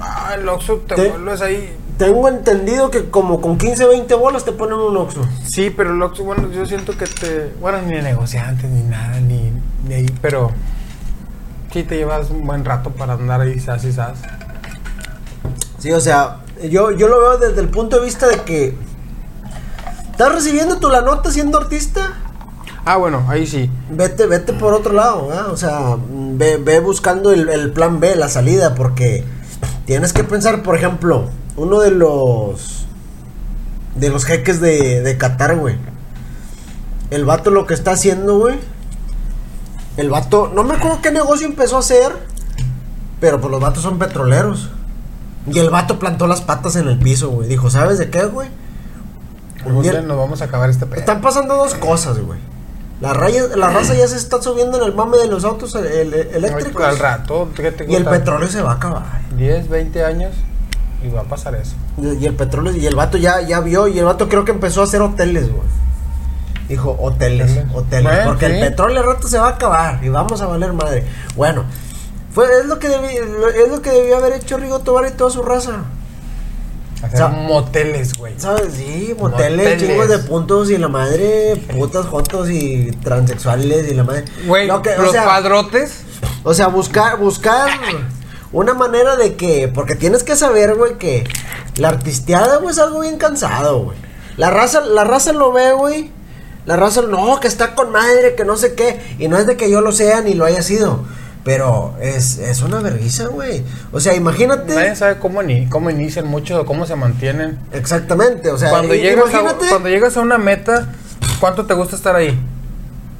Ah, el oxo te, Te- vuelves ahí. Tengo entendido que como con 15, 20 bolas te ponen un oxo. Sí, pero el oxo, bueno, yo siento que te. Bueno, ni negociantes, ni nada, ni, ni ahí, pero. Sí, te llevas un buen rato para andar ahí, sas y sas. Sí, o sea, yo, yo lo veo desde el punto de vista de que estás recibiendo tu la nota siendo artista, Ah, bueno, ahí sí. vete, vete por otro lado, ¿verdad? o sea, ve, ve buscando el, el plan B, la salida, porque tienes que pensar, por ejemplo, uno de los de los jeques de, de Qatar, güey. El vato lo que está haciendo, güey. El vato, no me acuerdo qué negocio empezó a hacer, pero pues los vatos son petroleros. Y el vato plantó las patas en el piso, güey. Dijo, ¿sabes de qué, güey? Día- día nos vamos a acabar este pedo. están pasando dos cosas, güey. La, raya, la raza ya se está subiendo en el mame de los autos el- el- eléctricos. Al rato, ¿qué te Y el petróleo se va a acabar. 10, 20 años y va a pasar eso. Y y el petróleo, y el vato ya, ya vio, y el vato creo que empezó a hacer hoteles, güey. Dijo, hoteles, Hoteles. hoteles. Bueno, porque sí. el petróleo al rato se va a acabar y vamos a valer madre. Bueno, fue, es lo que debí- es lo que debió haber hecho Rigo Tobar y toda su raza. Hacer O sea, moteles, güey. ¿Sabes? Sí, moteles, Moteles. chingos de puntos y la madre, putas, jotos y transexuales y la madre. Güey, Lo que- o los sea, padrotes. O sea, buscar, buscar una manera de que, porque tienes que saber, güey, que la artisteada, güey, es algo bien cansado, güey. La raza, la raza lo ve, güey. La raza, no, que está con madre, que no sé qué. Y no es de que yo lo sea ni lo haya sido. Pero es, es una vergüenza, güey. O sea, imagínate. Nadie sabe cómo, ni, cómo inician muchos o cómo se mantienen. Exactamente, o sea, cuando, llegas a, imagínate. cuando llegas a una meta, ¿cuánto te gusta estar ahí?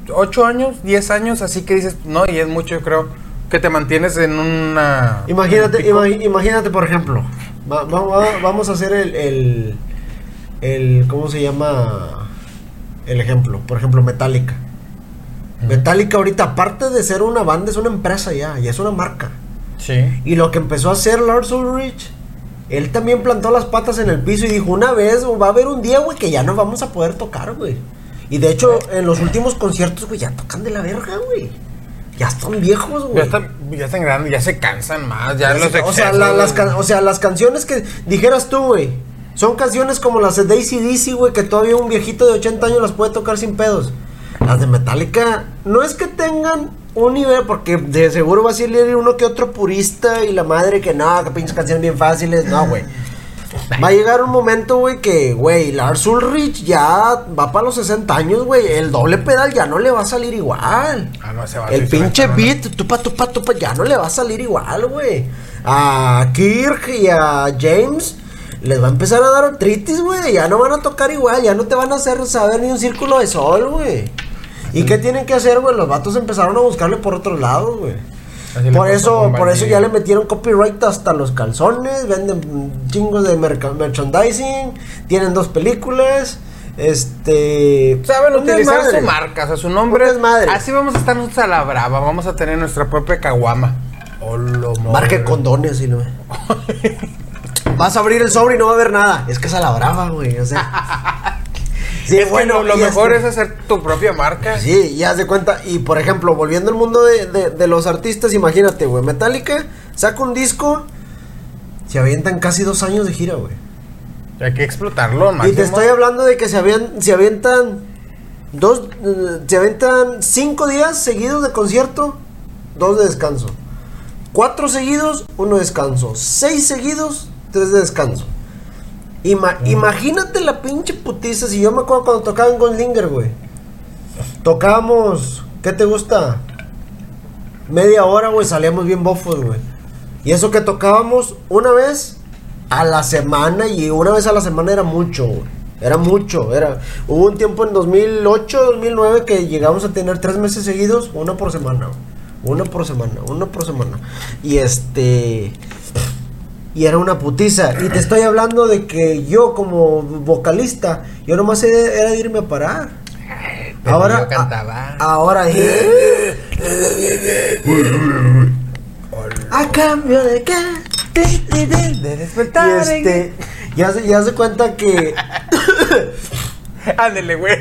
¿8 años? ¿10 años? Así que dices, no, y es mucho, yo creo, que te mantienes en una... Imagínate, imagínate, por ejemplo, va- va- va- vamos a hacer el, el, el, ¿cómo se llama? El ejemplo, por ejemplo, Metallica. Metallica ahorita, aparte de ser una banda, es una empresa ya, ya es una marca. Sí. Y lo que empezó a hacer Lars Ulrich, él también plantó las patas en el piso y dijo, una vez, va a haber un día, güey, que ya no vamos a poder tocar, güey. Y de hecho, en los últimos conciertos, güey, ya tocan de la verga, güey. Ya están viejos, güey. Ya están, ya están grandes, ya se cansan más, ya, Ya los sé, o, sea, excesos, la- las güey. can- o sea, las canciones que dijeras tú, güey, son canciones como las de Daisy DC, güey, que todavía un viejito de 80 años las puede tocar sin pedos. Las de Metallica, no es que tengan un nivel, porque de seguro va a salir uno que otro purista y la madre que no, que pinches canciones bien fáciles, no, güey. Va a llegar un momento, güey, que, güey, Lars Ulrich ya va para los 60 años, güey. El doble pedal ya no le va a salir igual. Ah, no, se va a El pinche beat, tupa, tupa, tupa, ya no le va a salir igual, güey. A Kirk y a James les va a empezar a dar artritis, güey. Ya no van a tocar igual, ya no te van a hacer saber ni un círculo de sol, güey. ¿Y qué tienen que hacer, güey? Los vatos empezaron a buscarle por otros lados, güey. Así Por eso, por eso ya le metieron copyright hasta los calzones, venden chingos de merchandising, tienen dos películas, este... Saben utilizar su marca, o sea, su nombre. Un desmadre. Así vamos a estar nosotros a la brava, vamos a tener nuestra propia caguama. O lo Marca de condones y no. Vas a abrir el sobre y no va a haber nada. Es que es a la brava, güey. O sea. *laughs* Sí, *laughs* es bueno, lo y mejor este- es hacer tu propia marca. Sí, y haz de cuenta. Y por ejemplo, volviendo al mundo de, de- de los artistas, imagínate, güey. Metallica saca un disco. Se avientan casi dos años de gira, güey. Hay que explotarlo, Y máximo. te estoy hablando de que se, se avientan. Dos. eh, se avientan cinco días seguidos de concierto. Dos de descanso. Cuatro seguidos, uno de descanso. Seis seguidos, tres de descanso. Ima- Imagínate la pinche putiza. Si yo me acuerdo cuando tocaba en Goldlinger, güey. Tocábamos. ¿Qué te gusta? Media hora, güey. Salíamos bien bofos, güey. Y eso que tocábamos una vez a la semana. Y una vez a la semana era mucho, güey. Era mucho. Era... Hubo un tiempo en 2008, 2009 que llegamos a tener tres meses seguidos, una por semana. güey. Una por semana, una por semana. Y este. Y era una putiza. Y te estoy hablando de que yo, como vocalista, yo nomás era era de irme a parar. pero Ahora, yo cantaba. a- ahora, A cambio de qué? De despertar. Y este, ya se, ya se cuenta que. *laughs* Ándele, güey.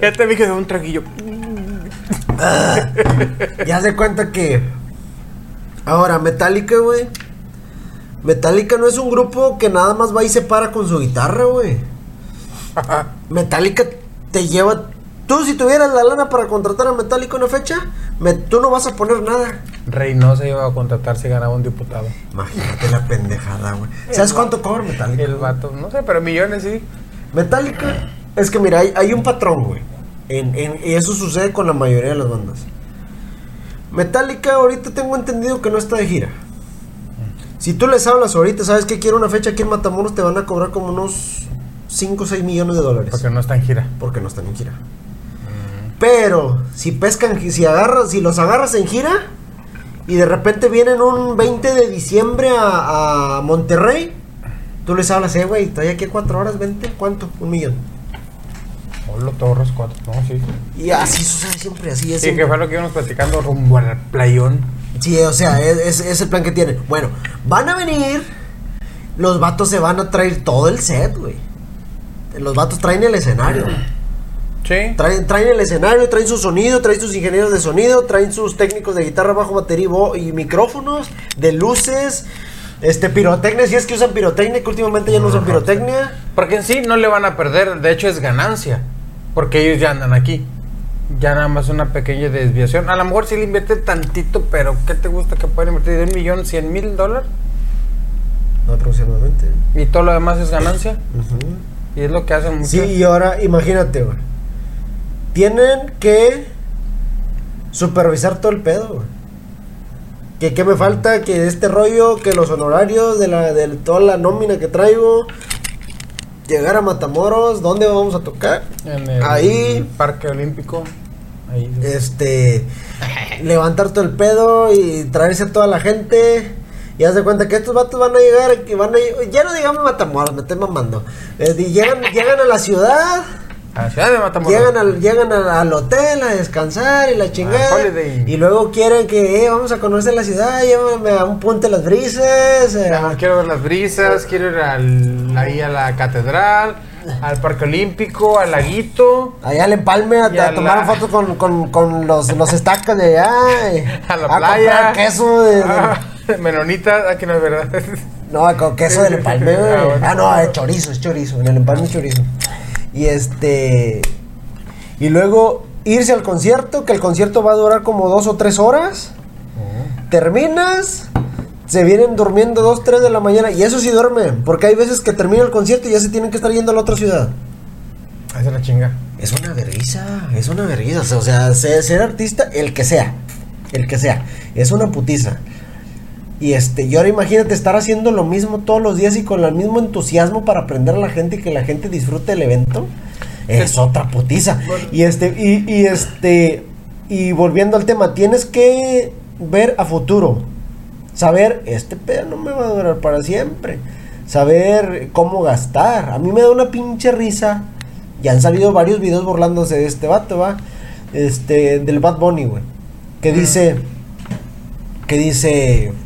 ya te dije de un traguillo. ya se cuenta que. Ahora, Metallica, güey. Metallica no es un grupo que nada más va y se para con su guitarra, güey. *laughs* Metallica te lleva. Tú, si tuvieras la lana para contratar a Metallica una fecha, me- tú no vas a poner nada. Reynosa iba a contratar si ganaba un diputado. Imagínate la pendejada, güey. ¿Sabes cuánto cobra Metallica? El vato, no sé, pero millones sí. Metallica, es que mira, hay, hay un patrón, güey. En, en- y eso sucede con la mayoría de las bandas. Metallica, ahorita tengo entendido que no está de gira. Si tú les hablas ahorita, sabes que quiere una fecha aquí en Matamoros, te van a cobrar como unos 5 o 6 millones de dólares. Porque no está en gira. Porque no están en gira. Pero si pescan, si agarras, si los agarras en gira y de repente vienen un 20 de diciembre a, a Monterrey, tú les hablas, eh, güey, estoy aquí cuatro horas, vente, ¿cuánto? Un millón. Hola, Torres 4. No, sí. Y así sucede siempre, así es. Sí, que siempre. fue lo que íbamos platicando rumbo al playón. Sí, o sea, es, el plan que tienen. Bueno, van a venir, los vatos se van a traer todo el set, güey. Los vatos traen el escenario. Sí. Traen, traen el escenario, traen su sonido, traen sus ingenieros de sonido, traen sus técnicos de guitarra, bajo, batería y micrófonos, de luces, este pirotecnia, si es que usan pirotecnia, que últimamente ya no usan pirotecnia. Porque en sí no le van a perder, de hecho es ganancia. Porque ellos ya andan aquí. Ya nada más una pequeña desviación. A lo mejor sí le invierte tantito, pero ¿qué te gusta que pueden invertir? ¿De un millón, cien mil dólares? No, aproximadamente. Y todo lo demás es ganancia. Y es lo que hacen muchos. Sí, y ahora imagínate, güey. Tienen que supervisar todo el pedo, güey. Que qué me falta, que este rollo, que los honorarios de la de toda la nómina que traigo, llegar a Matamoros, ¿dónde vamos a tocar? En el Ahí. Parque Olímpico. Ahí. Este levantar todo el pedo y traerse a toda la gente. Y haz de cuenta que estos vatos van a llegar, que van a ya no digamos Matamoros, me estoy mamando. Eh, y llegan, llegan a la ciudad. A la ciudad de Matamoros. Llegan al, llegan al, al hotel a descansar y la chingada. Y luego quieren que, eh, vamos a conocer la ciudad, llévame a un punte las brisas. eh, Ah, quiero ver las brisas, quiero ir al- ahí a la catedral, al Parque Olímpico, al laguito. allá al empalme a, a a tomar la- fotos con, con, con los, los estacas de allá. y *laughs* A la comprar playa. queso de, de- Ah, menonita, aquí no es verdad. No, con queso del empalme. *laughs* Ah. Ah, no, es chorizo, es chorizo. En el empalme es chorizo. Y este. Y luego irse al concierto, que el concierto va a durar como dos o tres horas. Terminas. Se vienen durmiendo dos, tres de la mañana. Y eso sí duermen. Porque hay veces que termina el concierto y ya se tienen que estar yendo a la otra ciudad. Es la chinga. Es una vergüenza, es una vergüenza. O sea, ser, ser artista, el que sea, el que sea, es una putiza. Y este, y ahora imagínate estar haciendo lo mismo todos los días y con el mismo entusiasmo para aprender a la gente y que la gente disfrute el evento. Es otra putiza. Y este, y, y este, y volviendo al tema, tienes que ver a futuro. Saber, este pedo no me va a durar para siempre. Saber cómo gastar. A mí me da una pinche risa. Ya han salido varios videos burlándose de este vato, va. Este, del Bad Bunny, güey. Que dice. Que dice.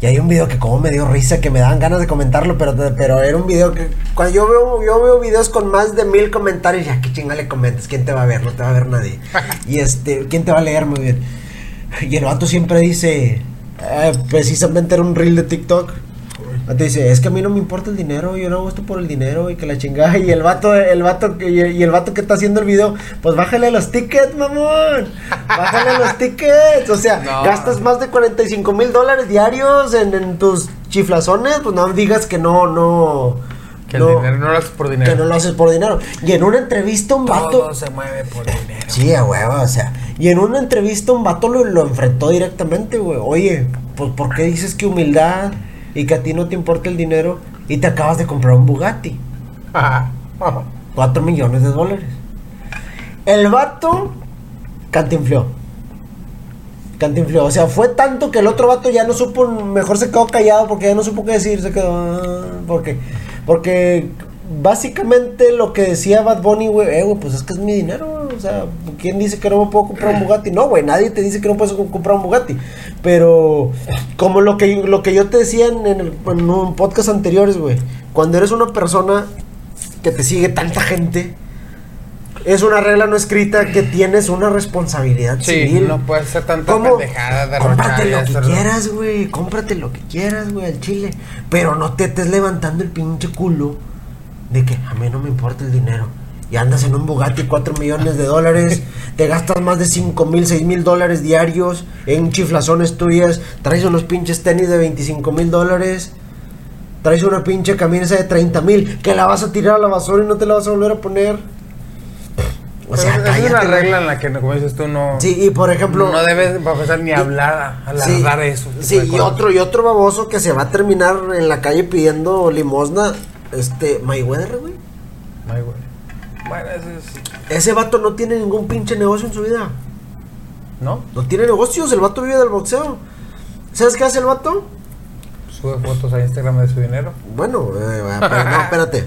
Y hay un video que como me dio risa, que me daban ganas de comentarlo, pero, pero era un video que... Cuando yo veo, yo veo videos con más de mil comentarios, ya que chinga le comentas, ¿quién te va a ver? No te va a ver nadie. *laughs* y este, ¿quién te va a leer? Muy bien. Y el vato siempre dice, eh, precisamente era un reel de TikTok. Te dice, es que a mí no me importa el dinero, yo no hago esto por el dinero y que la chingada. *laughs* Y el vato, el vato, que- y el vato que está haciendo el video, pues bájale los tickets, mamón. Bájale los tickets. O sea, *laughs* No. gastas más de 45 mil dólares diarios en, en tus chiflazones, pues no digas que no, no. Que el dinero no lo haces por dinero. Que no lo haces por dinero. Y en una entrevista un vato. Todo se mueve por dinero. Sí, a huevo, o sea. Y en una entrevista un vato lo, lo enfrentó directamente, güey. Oye, pues ¿por qué dices que humildad y que a ti no te importa el dinero y te acabas de comprar un Bugatti? Ajá. Ajá. 4 millones de dólares. El vato cantinfló. Cantinfló. O sea, fue tanto que el otro vato ya no supo, mejor se quedó callado porque ya no supo qué decir. Se quedó. ah, porque, porque básicamente lo que decía Bad Bunny, güey, eh, pues es que es mi dinero. O sea, ¿quién dice que no me puedo comprar un Bugatti? No, güey, nadie te dice que no puedes comprar un Bugatti. Pero, como lo que, lo que yo te decía en, el, en un podcast anteriores, güey, cuando eres una persona que te sigue tanta gente, es una regla no escrita que tienes una responsabilidad sí, civil. no puede ser tanta pendejada de Cómprate lo que quieras, güey. Cómprate lo que quieras, güey, al chile. Pero no te estés levantando el pinche culo de que a mí no me importa el dinero. Y andas en un Bugatti 4 millones de dólares, te gastas más de 5 mil, 6 mil dólares diarios en chiflazones tuyas, traes unos pinches tenis de 25 mil dólares, traes una pinche camisa de 30 mil que la vas a tirar a la basura y no te la vas a volver a poner. O sea, es una regla en la que, como dices tú, no. Sí, y por ejemplo. No debes empezar ni hablar, alargar eso. Sí, y otro, y otro baboso que se va a terminar en la calle pidiendo limosna. Este, Mayweather, güey. Mayweather. Bueno, ese es. Ese vato no tiene ningún pinche negocio en su vida. ¿No? No tiene negocios, el vato vive del boxeo. ¿Sabes qué hace el vato? Sube fotos a Instagram de su dinero. Bueno, eh, no, espérate.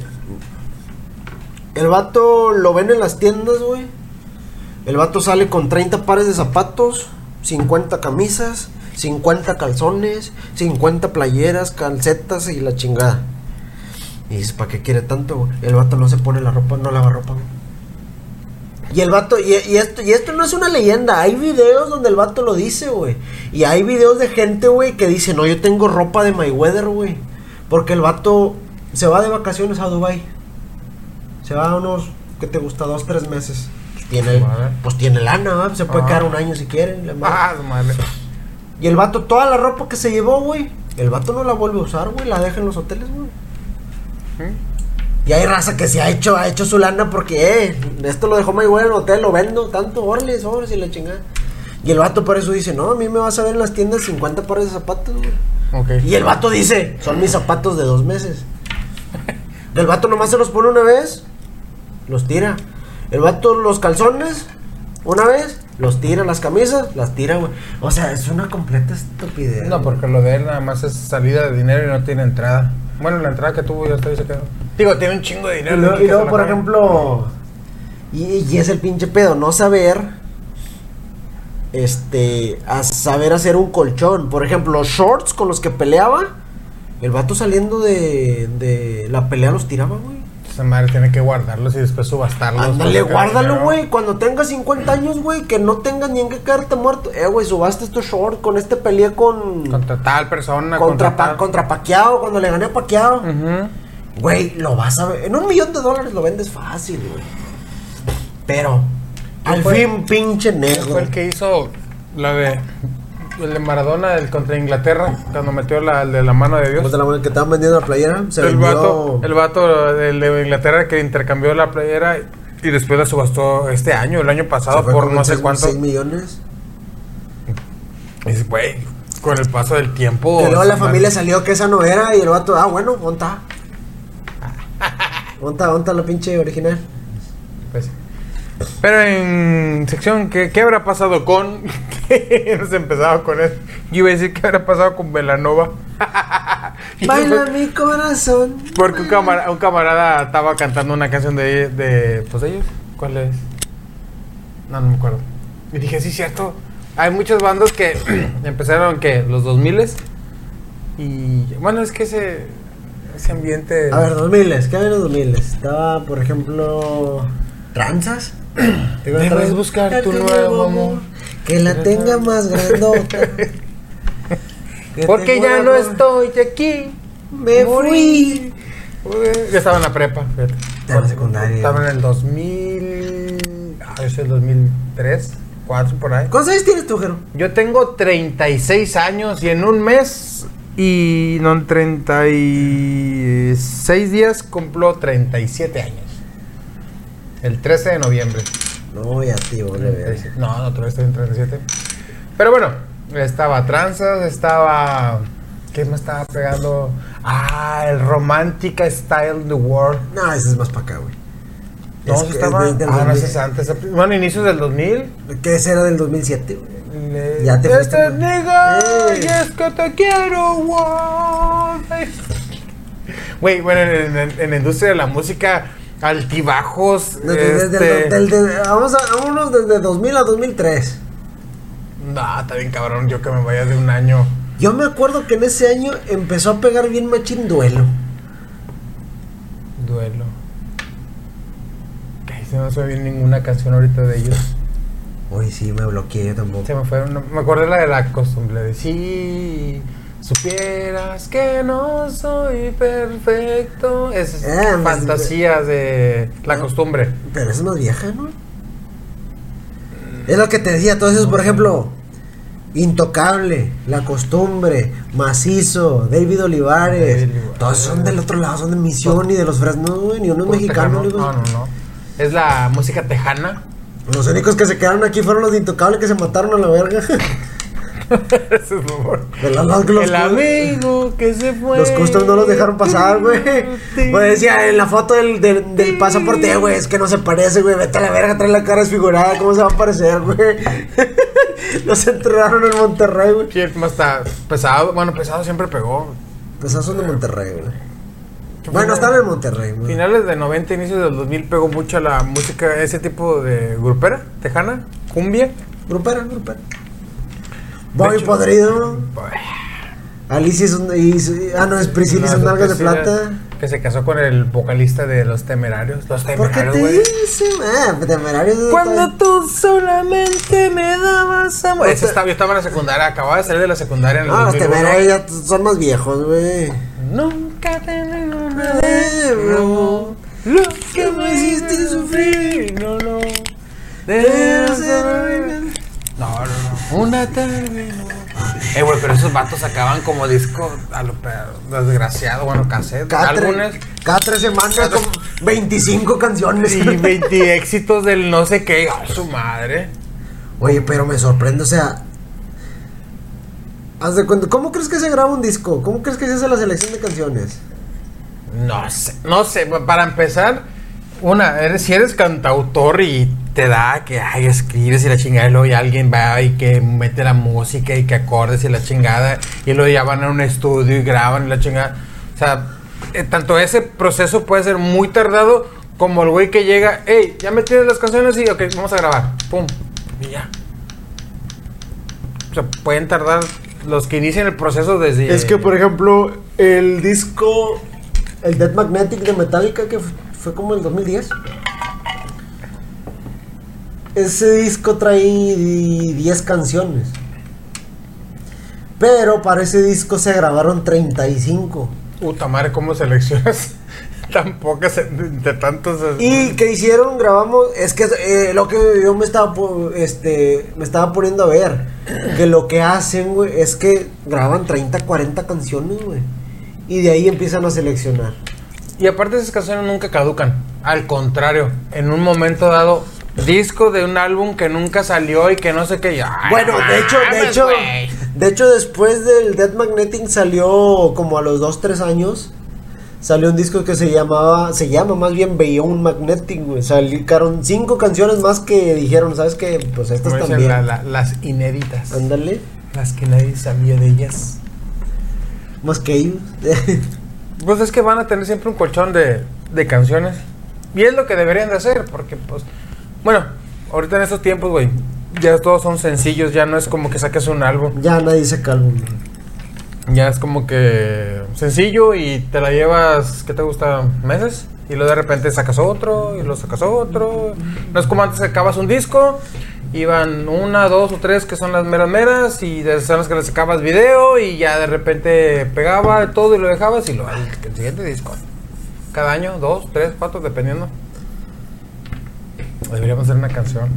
El vato lo ven en las tiendas, güey. El vato sale con 30 pares de zapatos, 50 camisas, 50 calzones, 50 playeras, calcetas y la chingada. Y dices, ¿para qué quiere tanto, güey? El vato no se pone la ropa, no lava ropa, güey. Y el vato, y, esto, y esto no es una leyenda, hay videos donde el vato lo dice, güey. Y hay videos de gente, güey, que dice, no, yo tengo ropa de Mayweather, güey. Porque el vato se va de vacaciones a Dubai se va a unos, ¿qué te gusta? Dos, tres meses. Pues tiene, pues tiene lana, se puede quedar un año si quiere. ah, madre. Y el vato, toda la ropa que se llevó, güey, el vato no la vuelve a usar, güey, la deja en los hoteles, güey. Y hay raza que se ha hecho, ha hecho su lana porque, eh, esto lo dejó muy bueno en hotel, lo vendo, tanto, orles, sobres y la chingada. Y el vato por eso dice, no, a mí me vas a ver en las tiendas 50 pares de zapatos, güey. Y el vato dice, son mis zapatos de dos meses. *laughs* el vato nomás se los pone una vez los tira. El vato, los calzones, una vez, los tira, las camisas, las tira, güey. O sea, es una completa estupidez. No, porque lo de él nada más es salida de dinero y no tiene entrada. Bueno, la entrada que tuvo ya está ahí se quedó. Digo, tiene un chingo de dinero. Y luego, por ejemplo, y, es el pinche pedo, no saber, este, a saber hacer un colchón. Por ejemplo, los shorts con los que peleaba, el vato saliendo de, de la pelea los tiraba, güey. Esa madre tiene que guardarlos y después subastarlos. Ándale, guárdalo, güey. Cuando tengas 50 años, güey, que no tengas ni en qué caerte muerto. Eh, güey, subaste tu short con este pelea con. Contra tal persona. Contra, contra, contra Paqueado, cuando le gané a Paqueado. Güey, lo vas a ver. En un millón de dólares lo vendes fácil, güey. Pero, al fin, pinche negro. Fue el que hizo la de el de Maradona, el contra Inglaterra, cuando metió la, de la mano de Dios. de la mano que estaban vendiendo la playera, se el Vato, el vato el de Inglaterra que intercambió la playera y después la subastó este año, el año pasado, por no sé cuánto. 6 millones. Y güey, con el paso del tiempo. Y luego la familia salió que esa no era y el vato, ah, bueno, monta. monta, *laughs* monta la pinche original. Pues pero en sección, ¿qué, qué habrá pasado con? *laughs* Hemos empezado con eso. Yo iba a decir, ¿qué habrá pasado con Velanova? *laughs* Baila mi corazón. Porque un camarada, un camarada estaba cantando una canción de, de, pues de ellos. ¿Cuál es? No, no me acuerdo. Y dije, sí, cierto. Hay muchos bandos que *clears throat* empezaron, que Los 2000 Y bueno, es que ese, ese ambiente... A ver, 2000 ¿qué hay en los 2000 Estaba, por ejemplo, Tranzas. Debes buscar tu nuevo amor. Que la tenga más grandota. *laughs* Porque ya no estoy aquí. Me fui. Ya estaba en la prepa. Estaba en secundaria. Estaba en el 2000. Ah, es el 2003. 4 por ahí. ¿Cuántos años tienes tú, Jero? Yo tengo 36 años y en un mes y no en 36 días cumplo 37 años. El 13 de noviembre. No, ya tío, No, no, todavía estoy en 37. Pero bueno, estaba Tranzas, estaba. ¿Qué me estaba pegando? Ah, el Romántica Style The World. No, ese es más para acá, güey. No, es estaba. ah, no, es antes. Bueno, inicios del 2000. ¿Qué era del 2007, güey? Ya te Este nigga, y es que te quiero, güey. Güey, bueno, en, en, en la industria de la música altibajos. Desde, este... vamos a, vámonos desde 2000 a 2003. No, está bien cabrón, yo que me vaya de un año. Yo me acuerdo que en ese año empezó a pegar bien machín duelo. Duelo. Ay, se no se viene ninguna canción ahorita de ellos. Uy, sí, me bloqueé yo tampoco. Se me fue, no- me acordé la de la costumbre de si supieras que no soy perfecto. Es Ah, pues, fantasías de la costumbre. Pero es más vieja, ¿no? Es lo que te decía, todos esos, por ejemplo, Intocable, La Costumbre, Macizo, David Olivares. David Olivares. Todos son del otro lado, son de Misión y de los Fresnos, güey, ni uno es Puro mexicano. No, no, no. Es la música tejana. Los únicos que se quedaron aquí fueron los de Intocable que se mataron a la verga. *laughs* *laughs* Ese es humor. Los- El amigo que se fue. Los customs no los dejaron pasar, güey. Pues decía en la foto del, del, del pasaporte, güey, es que no se parece, güey. Vete a la verga, trae la cara desfigurada. ¿Cómo se va a parecer, güey? *laughs* Los enterraron en Monterrey, güey. Sí, más está pesado. Bueno, pesado siempre pegó. Esos son de Monterrey, güey. Bueno, están en Monterrey, güey. Finales de 90, inicios del 2000 pegó mucho la música, ese tipo de grupera, tejana, cumbia. Grupera, grupera. Bobby hecho- Podrido. Alicia es un, y, Ah, no, es Priscila y sus nalgas de plata. Que se casó con el vocalista de Los Temerarios. Los ¿Por qué Temerarios, te güey. Ah, temerarios. de- Cuando tú solamente me dabas amor. Ese estaba, yo estaba en la secundaria, acababa de salir de la secundaria en el No, los 2001. temerarios ya son más viejos, güey. Nunca te una de broma. Lo que me hiciste sufrir, no, no. Debes de- No, no, no. Una tarde. Eh, güey, pero esos vatos sacaban como disco a lo peor, desgraciado, bueno, cassette, Cada, álbumes cada tres semanas Cada- como 25 canciones. y 20 éxitos del no sé qué. ¡A su madre! Oye, pero me sorprende, o sea. Haz de cuenta, ¿cómo crees que se graba un disco? ¿Cómo crees que se hace la selección de canciones? No sé, no sé, para empezar, una, eres, si eres cantautor y te da que ay, escribes y la chingada, y luego ya alguien va y que mete la música y que acordes y la chingada, y luego ya van a un estudio y graban y la chingada. O sea, eh, tanto ese proceso puede ser muy tardado como el güey que llega, hey, ya me tienes las canciones y ok, vamos a grabar, pum, y ya. O sea, pueden tardar los que inician el proceso desde... Es que, por ejemplo, el disco, el Dead Magnetic de Metallica, que fue como el 2010. Ese disco trae 10 canciones. Pero para ese disco se grabaron 35. Puta madre, ¿cómo seleccionas *laughs* tan pocas de tantos? ¿Y qué hicieron? Grabamos. Es que eh, lo que yo me estaba, este, me estaba poniendo a ver. Que lo que hacen, güey, es que graban 30, 40 canciones, güey. Y de ahí empiezan a seleccionar. Y aparte esas canciones nunca caducan. Al contrario, en un momento dado, disco de un álbum que nunca salió y que no sé qué. Ay, Bueno, de hecho, de hecho, de hecho, después del Dead Magnetic salió como a los 2, 3 años. Salió un disco que se llamaba, se llama más bien Beyond Magnetic, güey. Salieron cinco canciones más que dijeron, ¿sabes qué? Pues estas Como también. la- la- las inéditas. Ándale, Las que nadie sabía de ellas. más que ellos. *laughs* Pues es que van a tener siempre un colchón de, de canciones. Y es lo que deberían de hacer, porque pues... Bueno, ahorita en estos tiempos, güey, ya todos son sencillos, ya no es como que saques un álbum. ya nadie se calma. Ya es como que sencillo y te la llevas, ¿qué te gusta? ¿Meses? Y luego de repente sacas otro y lo sacas otro. No es como antes que acabas un disco, iban una, dos o tres que son las meras meras y de esas son las que le sacabas video y ya de repente pegaba todo y lo dejabas y lo el, el siguiente disco. Cada año, dos, tres, cuatro, dependiendo. Deberíamos hacer una canción.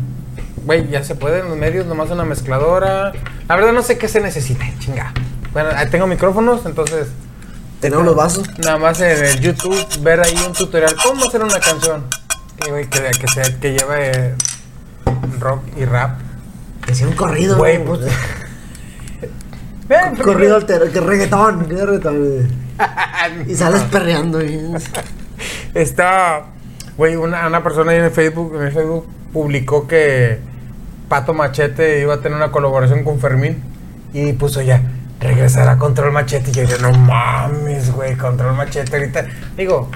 Güey, ya se puede en los medios, nomás una mezcladora. La verdad no sé qué se necesita, chinga. Bueno, ahí tengo micrófonos, entonces Tenemos los vasos. nada más en el YouTube ver ahí un tutorial cómo hacer una canción. Que, güey, que, que, sea- que lleve rock y rap. Que sea un corrido. Güey, pues. *laughs* Ven, Un corrido altero, que reggaetón, que reggaetón. güey. *laughs* Y sales perreando. güey. Está, güey, una, una persona ahí en el Facebook, en el Facebook publicó que Pato Machete iba a tener una colaboración con Fermín y puso ya regresar a Control Machete y yo dije, no mames, güey, Control Machete ahorita. Digo,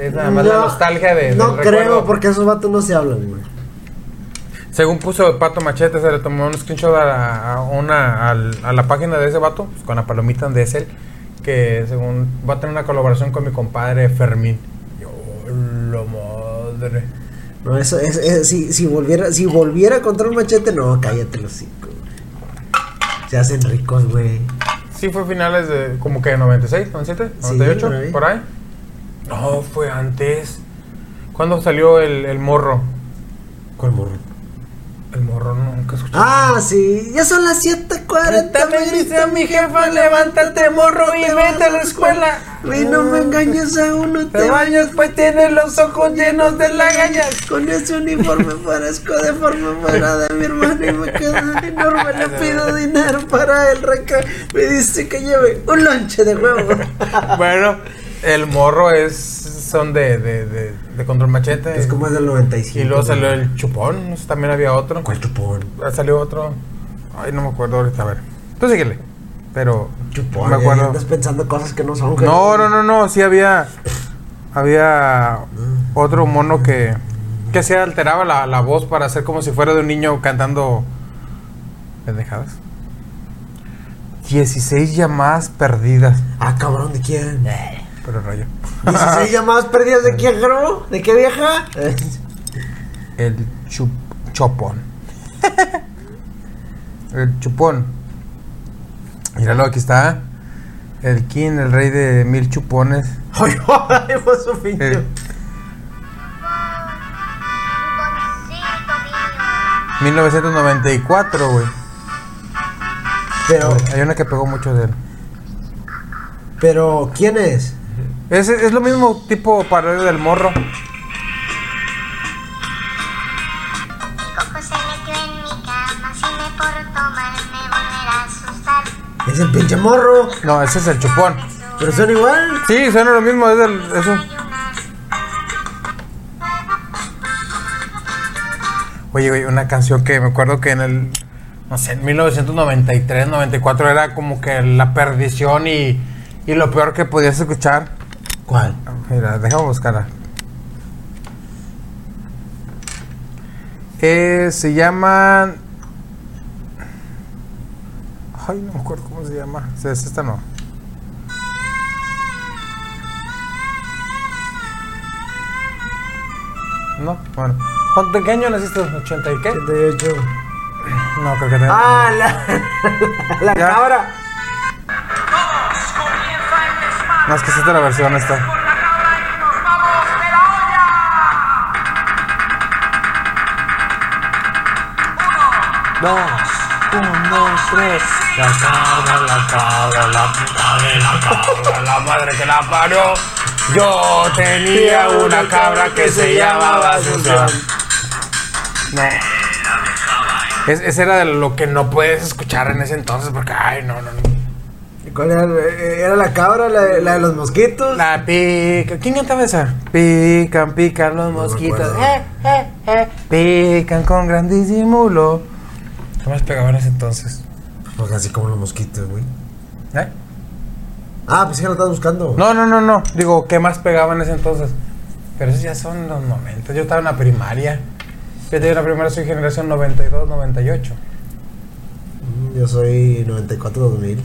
Es nada más la nostalgia de. No creo, recuerdo. porque esos vatos no se hablan, güey. Según puso Pato Machete, se le tomó un screenshot a, a una, al- a la página de ese vato, pues, con la palomita de Essel, que según va a tener una colaboración con mi compadre Fermín. La madre. No, eso es, es- si, si volviera, si volviera contra un machete, no, cállate los cinco. Se hacen ricos, güey. Sí, fue finales de como que 96, 97, Sí, 98, por ahí. por ahí. No, fue antes. ¿Cuándo salió el, el morro? ¿Cuál morro? El morro nunca escuché. Ah, sí, ya son las 7:40. me grita mi jefa, levántate morro y vete a la escuela. Güey, no me engañes aún, no te bañas, pues tienes los ojos llenos de lagañas. Con ese uniforme parezco de forma fuera de mi hermano y me quedo enorme. Le pido dinero para el recreo. Me dice que lleve un lonche de huevo. *laughs* Bueno, el morro es son de, de, de, de control machete. Es como es del 95. y luego salió el chupón, no sé, también había otro. ¿Cuál chupón? Ah, Salió otro. Ay, no me acuerdo ahorita, a ver. Tú síguele. Pero Chupón. me eh, acuerdo. Andas pensando cosas que no son. No, no, no, no, sí había había otro mono que que se alteraba la, la voz para hacer como si fuera de un niño cantando pendejadas. 16 llamadas perdidas. Ah, cabrón, ¿de quién? Pero rayo. 16 llamadas perdidas de quién, bro? ¿De qué vieja? El chup, chopón. el chupón. Míralo, aquí está. El king, el rey de mil chupones. Ay, ay, fue su. Eh, 1994, güey. Pero, Hay una que pegó mucho de él. pero, ¿quién es? Es, es lo mismo tipo parodia del morro. Coco se metió en mi cama, si me porto mal me volverá a asustar. Es el pinche morro. No, ese es el chupón. Pero son igual. Sí, suena lo mismo, es el, eso. Oye, güey, una canción que me acuerdo que en el, no sé, en 1993, 94 era como que la perdición y, y lo peor que podías escuchar. ¿Cuál? Mira, déjame buscarla. Eh, se llaman. Ay, no me acuerdo cómo se llama. Es esta no. No, bueno. ¿Cuánto qué año naciste? ¿80 y qué? 78. No, creo que te. Ah, la, *laughs* la Ya. cabra. No, es que esta es la versión esta. Dos, un, dos, tres. La cabra, la cabra, la puta de la cabra, la madre que la parió. Yo tenía una cabra que se llamaba Asunción. No. Es- ese era de lo que no puedes escuchar en ese entonces porque, ay, no, no, no. ¿Y ¿Cuál era? Eh, ¿Era la cabra, la, de- la de los mosquitos? La pica. ¿Quién cantaba esa? Pican, pican los mosquitos. Eh, eh, eh. Pican con gran disimulo. ¿Qué más pegaba en ese entonces? Pues así como los mosquitos, güey. ¿Eh? Ah, pues sí que lo estás buscando. No, no, no, no. Digo, ¿qué más pegaba en ese entonces? Pero esos ya son los momentos. Yo estaba en la primaria. Yo en la primaria soy generación 92, 98. Mm, Yo soy 94-2000.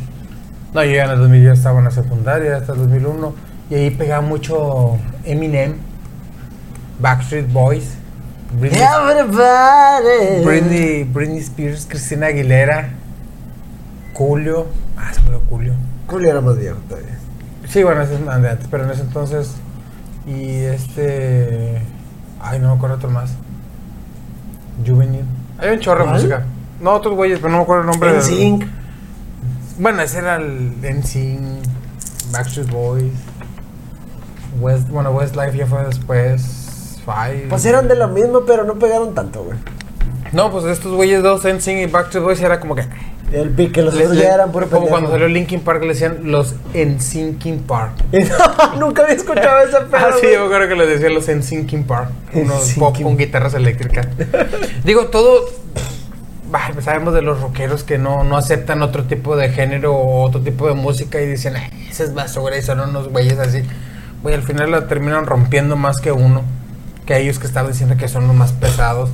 No, yo ya en el 2000 ya estaba en la secundaria, hasta el 2001. Y ahí pegaba mucho Eminem, Backstreet Boys, Britney, Everybody. Britney, Britney Spears, Cristina Aguilera, Julio. Ah, se olvidó Julio. Julio era más viejo todavía. Sí, bueno, ese es más de antes, pero en ese entonces. Y este. Ay, no me acuerdo otro más. Juvenil. Hay un chorro de ¿Cuál? música. No, otros güeyes, pero no me acuerdo el nombre. del- NSYNC. Bueno, ese era el NSYNC, Backstreet Boys. West, bueno, Westlife ya fue después. Five. Pues eran de lo mismo, pero no pegaron tanto, güey. No, pues estos güeyes dos, NSYNC y Backstreet Boys, era como que. El pique, los otros ya eran puro como pendejo. cuando salió Linkin Park le decían los NSYNC Park. *laughs* No, nunca había escuchado ese pedo. Ah, sí, yo creo que le decían los en Sinking Park. Unos pop con guitarras eléctricas. Digo, todo. Bah, sabemos de los rockeros que no, no aceptan otro tipo de género o otro tipo de música y dicen, "Ay, esa es basura y son unos güeyes así. Güey, al final la terminan rompiendo más que uno. Que ellos que estaban diciendo que son los más pesados.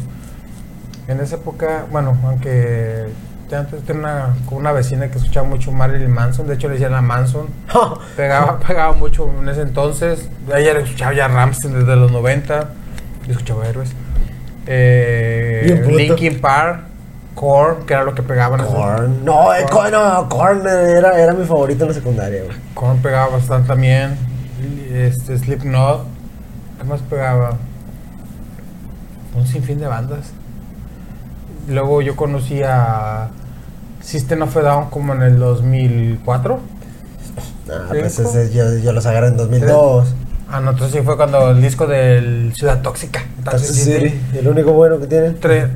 En esa época, bueno, aunque ya antes tenía una, una vecina que escuchaba mucho Marilyn Manson. De hecho, le decían a Manson. *laughs* Pegaba, pegaba mucho en ese entonces. Ella le escuchaba ya Ramstein desde los 90. Yo escuchaba Héroes. Eh. Linkin Park, Korn, que era lo que pegaban. esos. Korn. No, eh, Korn, no, Korn era, era mi favorito en la secundaria, güey. Korn pegaba bastante también. Este, Slipknot. ¿Qué más pegaba? Un sinfín de bandas. Luego yo conocí a System of a Down como en el 2004. Ah, ¿Sí? pues ese, yo, yo los agarré en 2002. Ah, no, entonces sí fue cuando el disco del Ciudad Tóxica. Entonces, sí, el único bueno que tienen. Tre-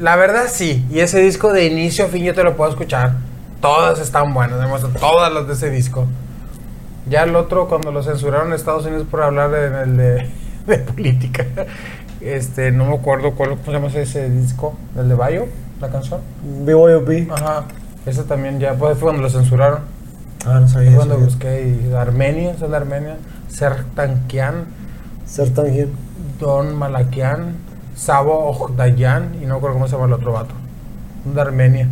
La verdad sí, y ese disco de inicio a fin yo te lo puedo escuchar. Todas están buenas, todas las de ese disco. Ya el otro, cuando lo censuraron en Estados Unidos por hablar en el de, *laughs* de política, este, no me acuerdo cuál, cómo se llama ese disco, el de Bayo, la canción. BYOB. Ajá, ese también ya, pues fue cuando lo censuraron. Ah, no sabía Fue cuando busqué y Armenia, son de Armenia, Sertankian, Sertangian. Don Malakian, Sabo Ogdayan y no recuerdo cómo se llama el otro vato. De Armenia.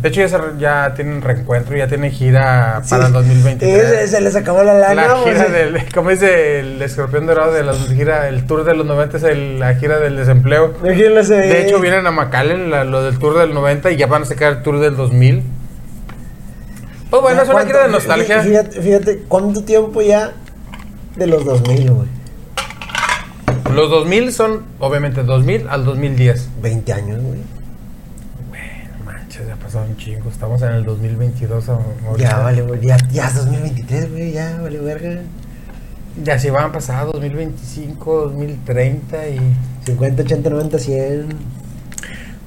De hecho ya, se ya tienen reencuentro, ya tienen gira para el 2023. Ese- se les acabó la lana, la gira del, como dice el escorpión dorado de la gira, el tour de los 90 es el- la gira del desempleo. De hecho vienen a McAllen la- lo del tour del 90 y ya van a sacar el tour del 2000. Pues bueno, es una ¿Cuánto- gira de nostalgia. Fíjate, fíjate, ¿cuánto tiempo ya de los 2000, güey? Los 2000 son obviamente 2000 al 2010. 20 años, güey. No manches, ya ha pasado un chingo. Estamos en el 2022 ahorita. Ya vale, güey. Ya, ya es 2023, güey. Ya vale, verga. Ya si van a pasar 2025, 2030 y... 50, 80, 90, 100.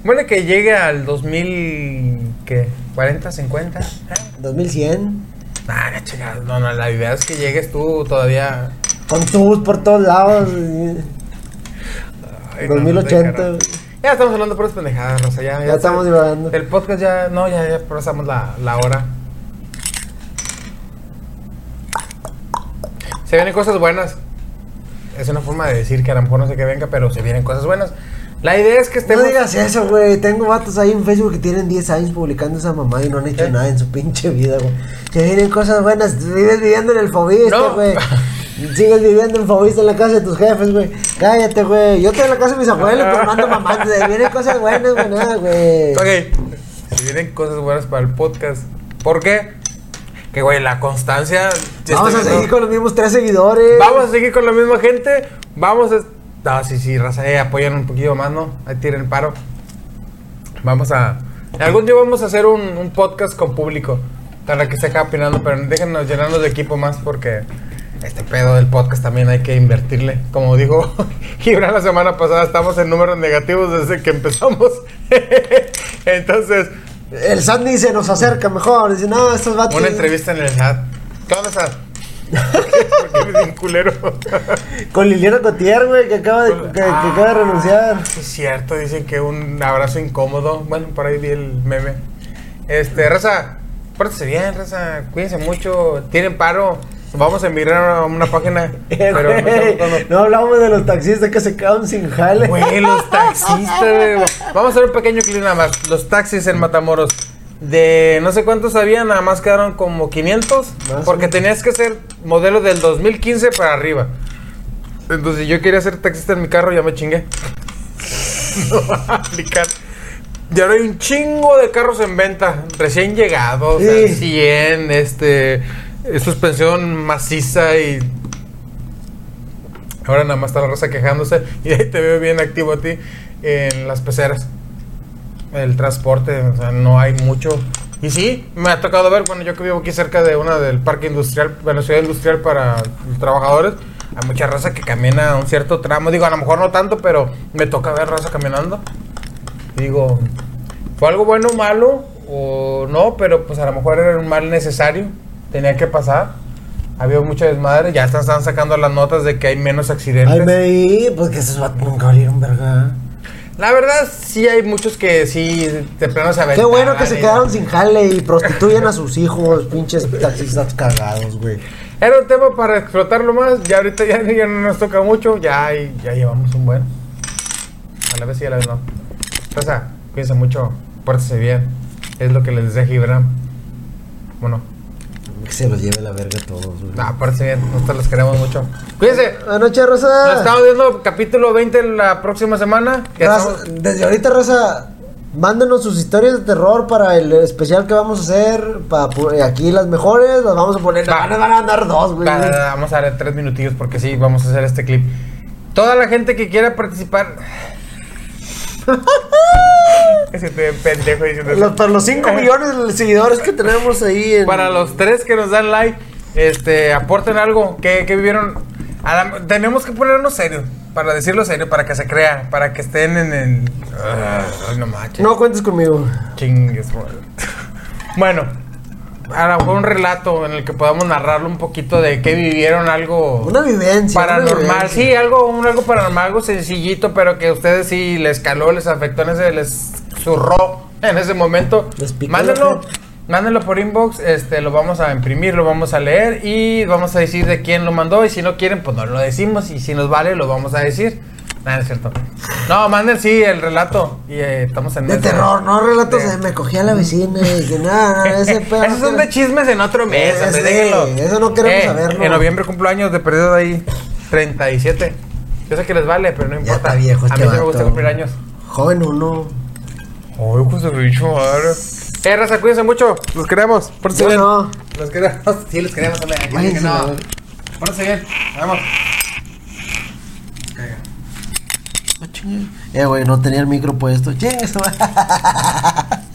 Bueno, que llegue al 2000... ¿Qué? ¿40, 50? ¿Eh? 2100. Ah, chingada. No, no, la idea es que llegues tú todavía... Con tubos por todos lados. güey. Ay, no, no, 2080. de güey. Ya estamos hablando por pendejadas, Rosa. Ya, Ya estamos divagando. El podcast ya... No, ya, ya pasamos la, la hora. Se vienen cosas buenas. Es una forma de decir que a lo mejor no sé qué venga, pero se vienen cosas buenas. La idea es que No estemos... digas eso, güey. Tengo vatos ahí en Facebook que tienen 10 años publicando esa mamá y no han hecho ¿Eh? nada en su pinche vida, güey. Se vienen cosas buenas. Vives viviendo en el Fobista, No. *laughs* Sigues viviendo en Fobista en la casa de tus jefes, güey. Cállate, güey. Yo estoy en la casa de mis abuelos *laughs* tomando mamá. Vienen cosas buenas, güey. Nada, güey. Ok, se vienen cosas buenas para el podcast. ¿Por qué? Que, güey, la constancia... Vamos a seguir viendo- con los mismos tres seguidores. Vamos a seguir con la misma gente. Vamos a... No, sí, sí, raza, eh, apoyan un poquito más, ¿no? Ahí tienen el paro. Vamos a... Algún día vamos a hacer un, un podcast con público. Para que se acabe opinando, pero déjenos llenarnos de equipo más porque este pedo del podcast también hay que invertirle. Como dijo *laughs* Gibran la semana pasada, estamos en números negativos desde que empezamos. *laughs* Entonces, El Sandy se nos acerca mejor. Dice, no, estos vatos. una entrevista en el chat. ¿Qué onda, Sad? *laughs* Porque eres bien culero. Con Liliana Cotier, güey, que acaba de, que, que acaba de renunciar. Sí, es cierto, dicen que un abrazo incómodo. Bueno, por ahí vi el meme. Este, Raza, pórtese bien, Raza, cuídense mucho. Tienen paro. Vamos a emigrar a una página. *laughs* Eh, pero no estamos hablamos de los taxistas que se quedaron sin jale. Güey, los *laughs* taxistas, güey. Vamos a hacer un pequeño clip nada más. Los taxis en Matamoros. De no sé cuántos había, nada más quedaron como 500. Más o Porque tenías que ser modelo del 2015 para arriba. Entonces yo quería ser taxista en mi carro, ya me chingué. *laughs* No va a aplicar. Y ahora hay un chingo de carros en venta, recién llegados, o sea, Sí. 100, este, eh, suspensión maciza y ahora nada más está la raza quejándose *laughs* y ahí te veo bien activo a ti en las peceras. El transporte, o sea, no hay mucho. Y sí, me ha tocado ver, bueno, yo que vivo aquí cerca de una del parque industrial, bueno, ciudad industrial para trabajadores, hay mucha raza que camina un cierto tramo. Digo, a lo mejor no tanto, pero me toca ver raza caminando. Digo, ¿fue algo bueno o malo? O no, pero pues a lo mejor era un mal necesario. Tenía que pasar. Había mucha desmadre. Ya están, están sacando las notas de que hay menos accidentes. Ay, me di, pues que esos vatos nunca valieron verga. La verdad, sí hay muchos que sí, de plano se Qué bueno que se quedaron sin jale y *laughs* prostituyen a sus hijos, pinches taxistas cagados, güey. Era un tema para explotarlo más. Ya ahorita ya, ya no nos toca mucho. Ya, ya llevamos un buen. A la vez sí, a la vez no. Entonces, cuídense mucho. Pórtese bien. Es lo que les desea Gibran. Bueno. Que se los lleve la verga todos, güey. No, pórtese bien. Nosotros los queremos mucho. Cuídense. Buenas noches, Nos Rosa. estamos viendo capítulo 20 la próxima semana. Ya Raza, estamos- Desde ahorita, Rosa, mándenos sus historias de terror para el especial que vamos a hacer. Para pu- aquí las mejores, las vamos a poner. Va. Van, van a mandar dos, güey. Va, Vamos a dar tres minutillos porque sí, vamos a hacer este clip. Toda la gente que quiera participar. Que estoy bien pendejo diciendo eso. Para los 5 *laughs* millones de seguidores que tenemos ahí en. Para los tres que nos dan like, este, aporten algo. que vivieron? La- tenemos que ponernos serios. Para decirlo serio, para que se crea, para que estén en el. Ay, no manches. No cuentes conmigo. Chingues. *laughs* Bueno, a lo mejor un relato en el que podamos narrarlo un poquito de que vivieron algo Una vivencia. una paranormal. vivencia. Sí, algo, un, algo paranormal, algo sencillito, pero que a ustedes sí les caló, les afectó, en ese, les zurró en ese momento. Les picó Mándenlo. Mándenlo por inbox, este, lo vamos a imprimir, lo vamos a leer y vamos a decir de quién lo mandó. Y si no quieren, pues no lo decimos. Y si nos vale, lo vamos a decir. Nada, es cierto. No, manden sí el relato. Y eh, estamos en De terror, no relatos de- de me cogí a la vecina y que nada, nada, ese pedo. Esos son de chismes en otro mes, hombre, déjenlo. eso no queremos Eh, saberlo. En noviembre cumplo años de perdido de ahí 37. Yo sé que les vale, pero no Ya importa. está viejo A este mí sí me gusta cumplir años. Joven uno. Ay, pues de bicho, madre. Eh, raza, cuídense mucho. Los queremos. Pórtense Yo bien. no. Los queremos. *laughs* Sí, los queremos, hombre. Aquí que no. Pórtense bien. Nos vemos. Eh, güey, no tenía el micro puesto. Chingue. *laughs*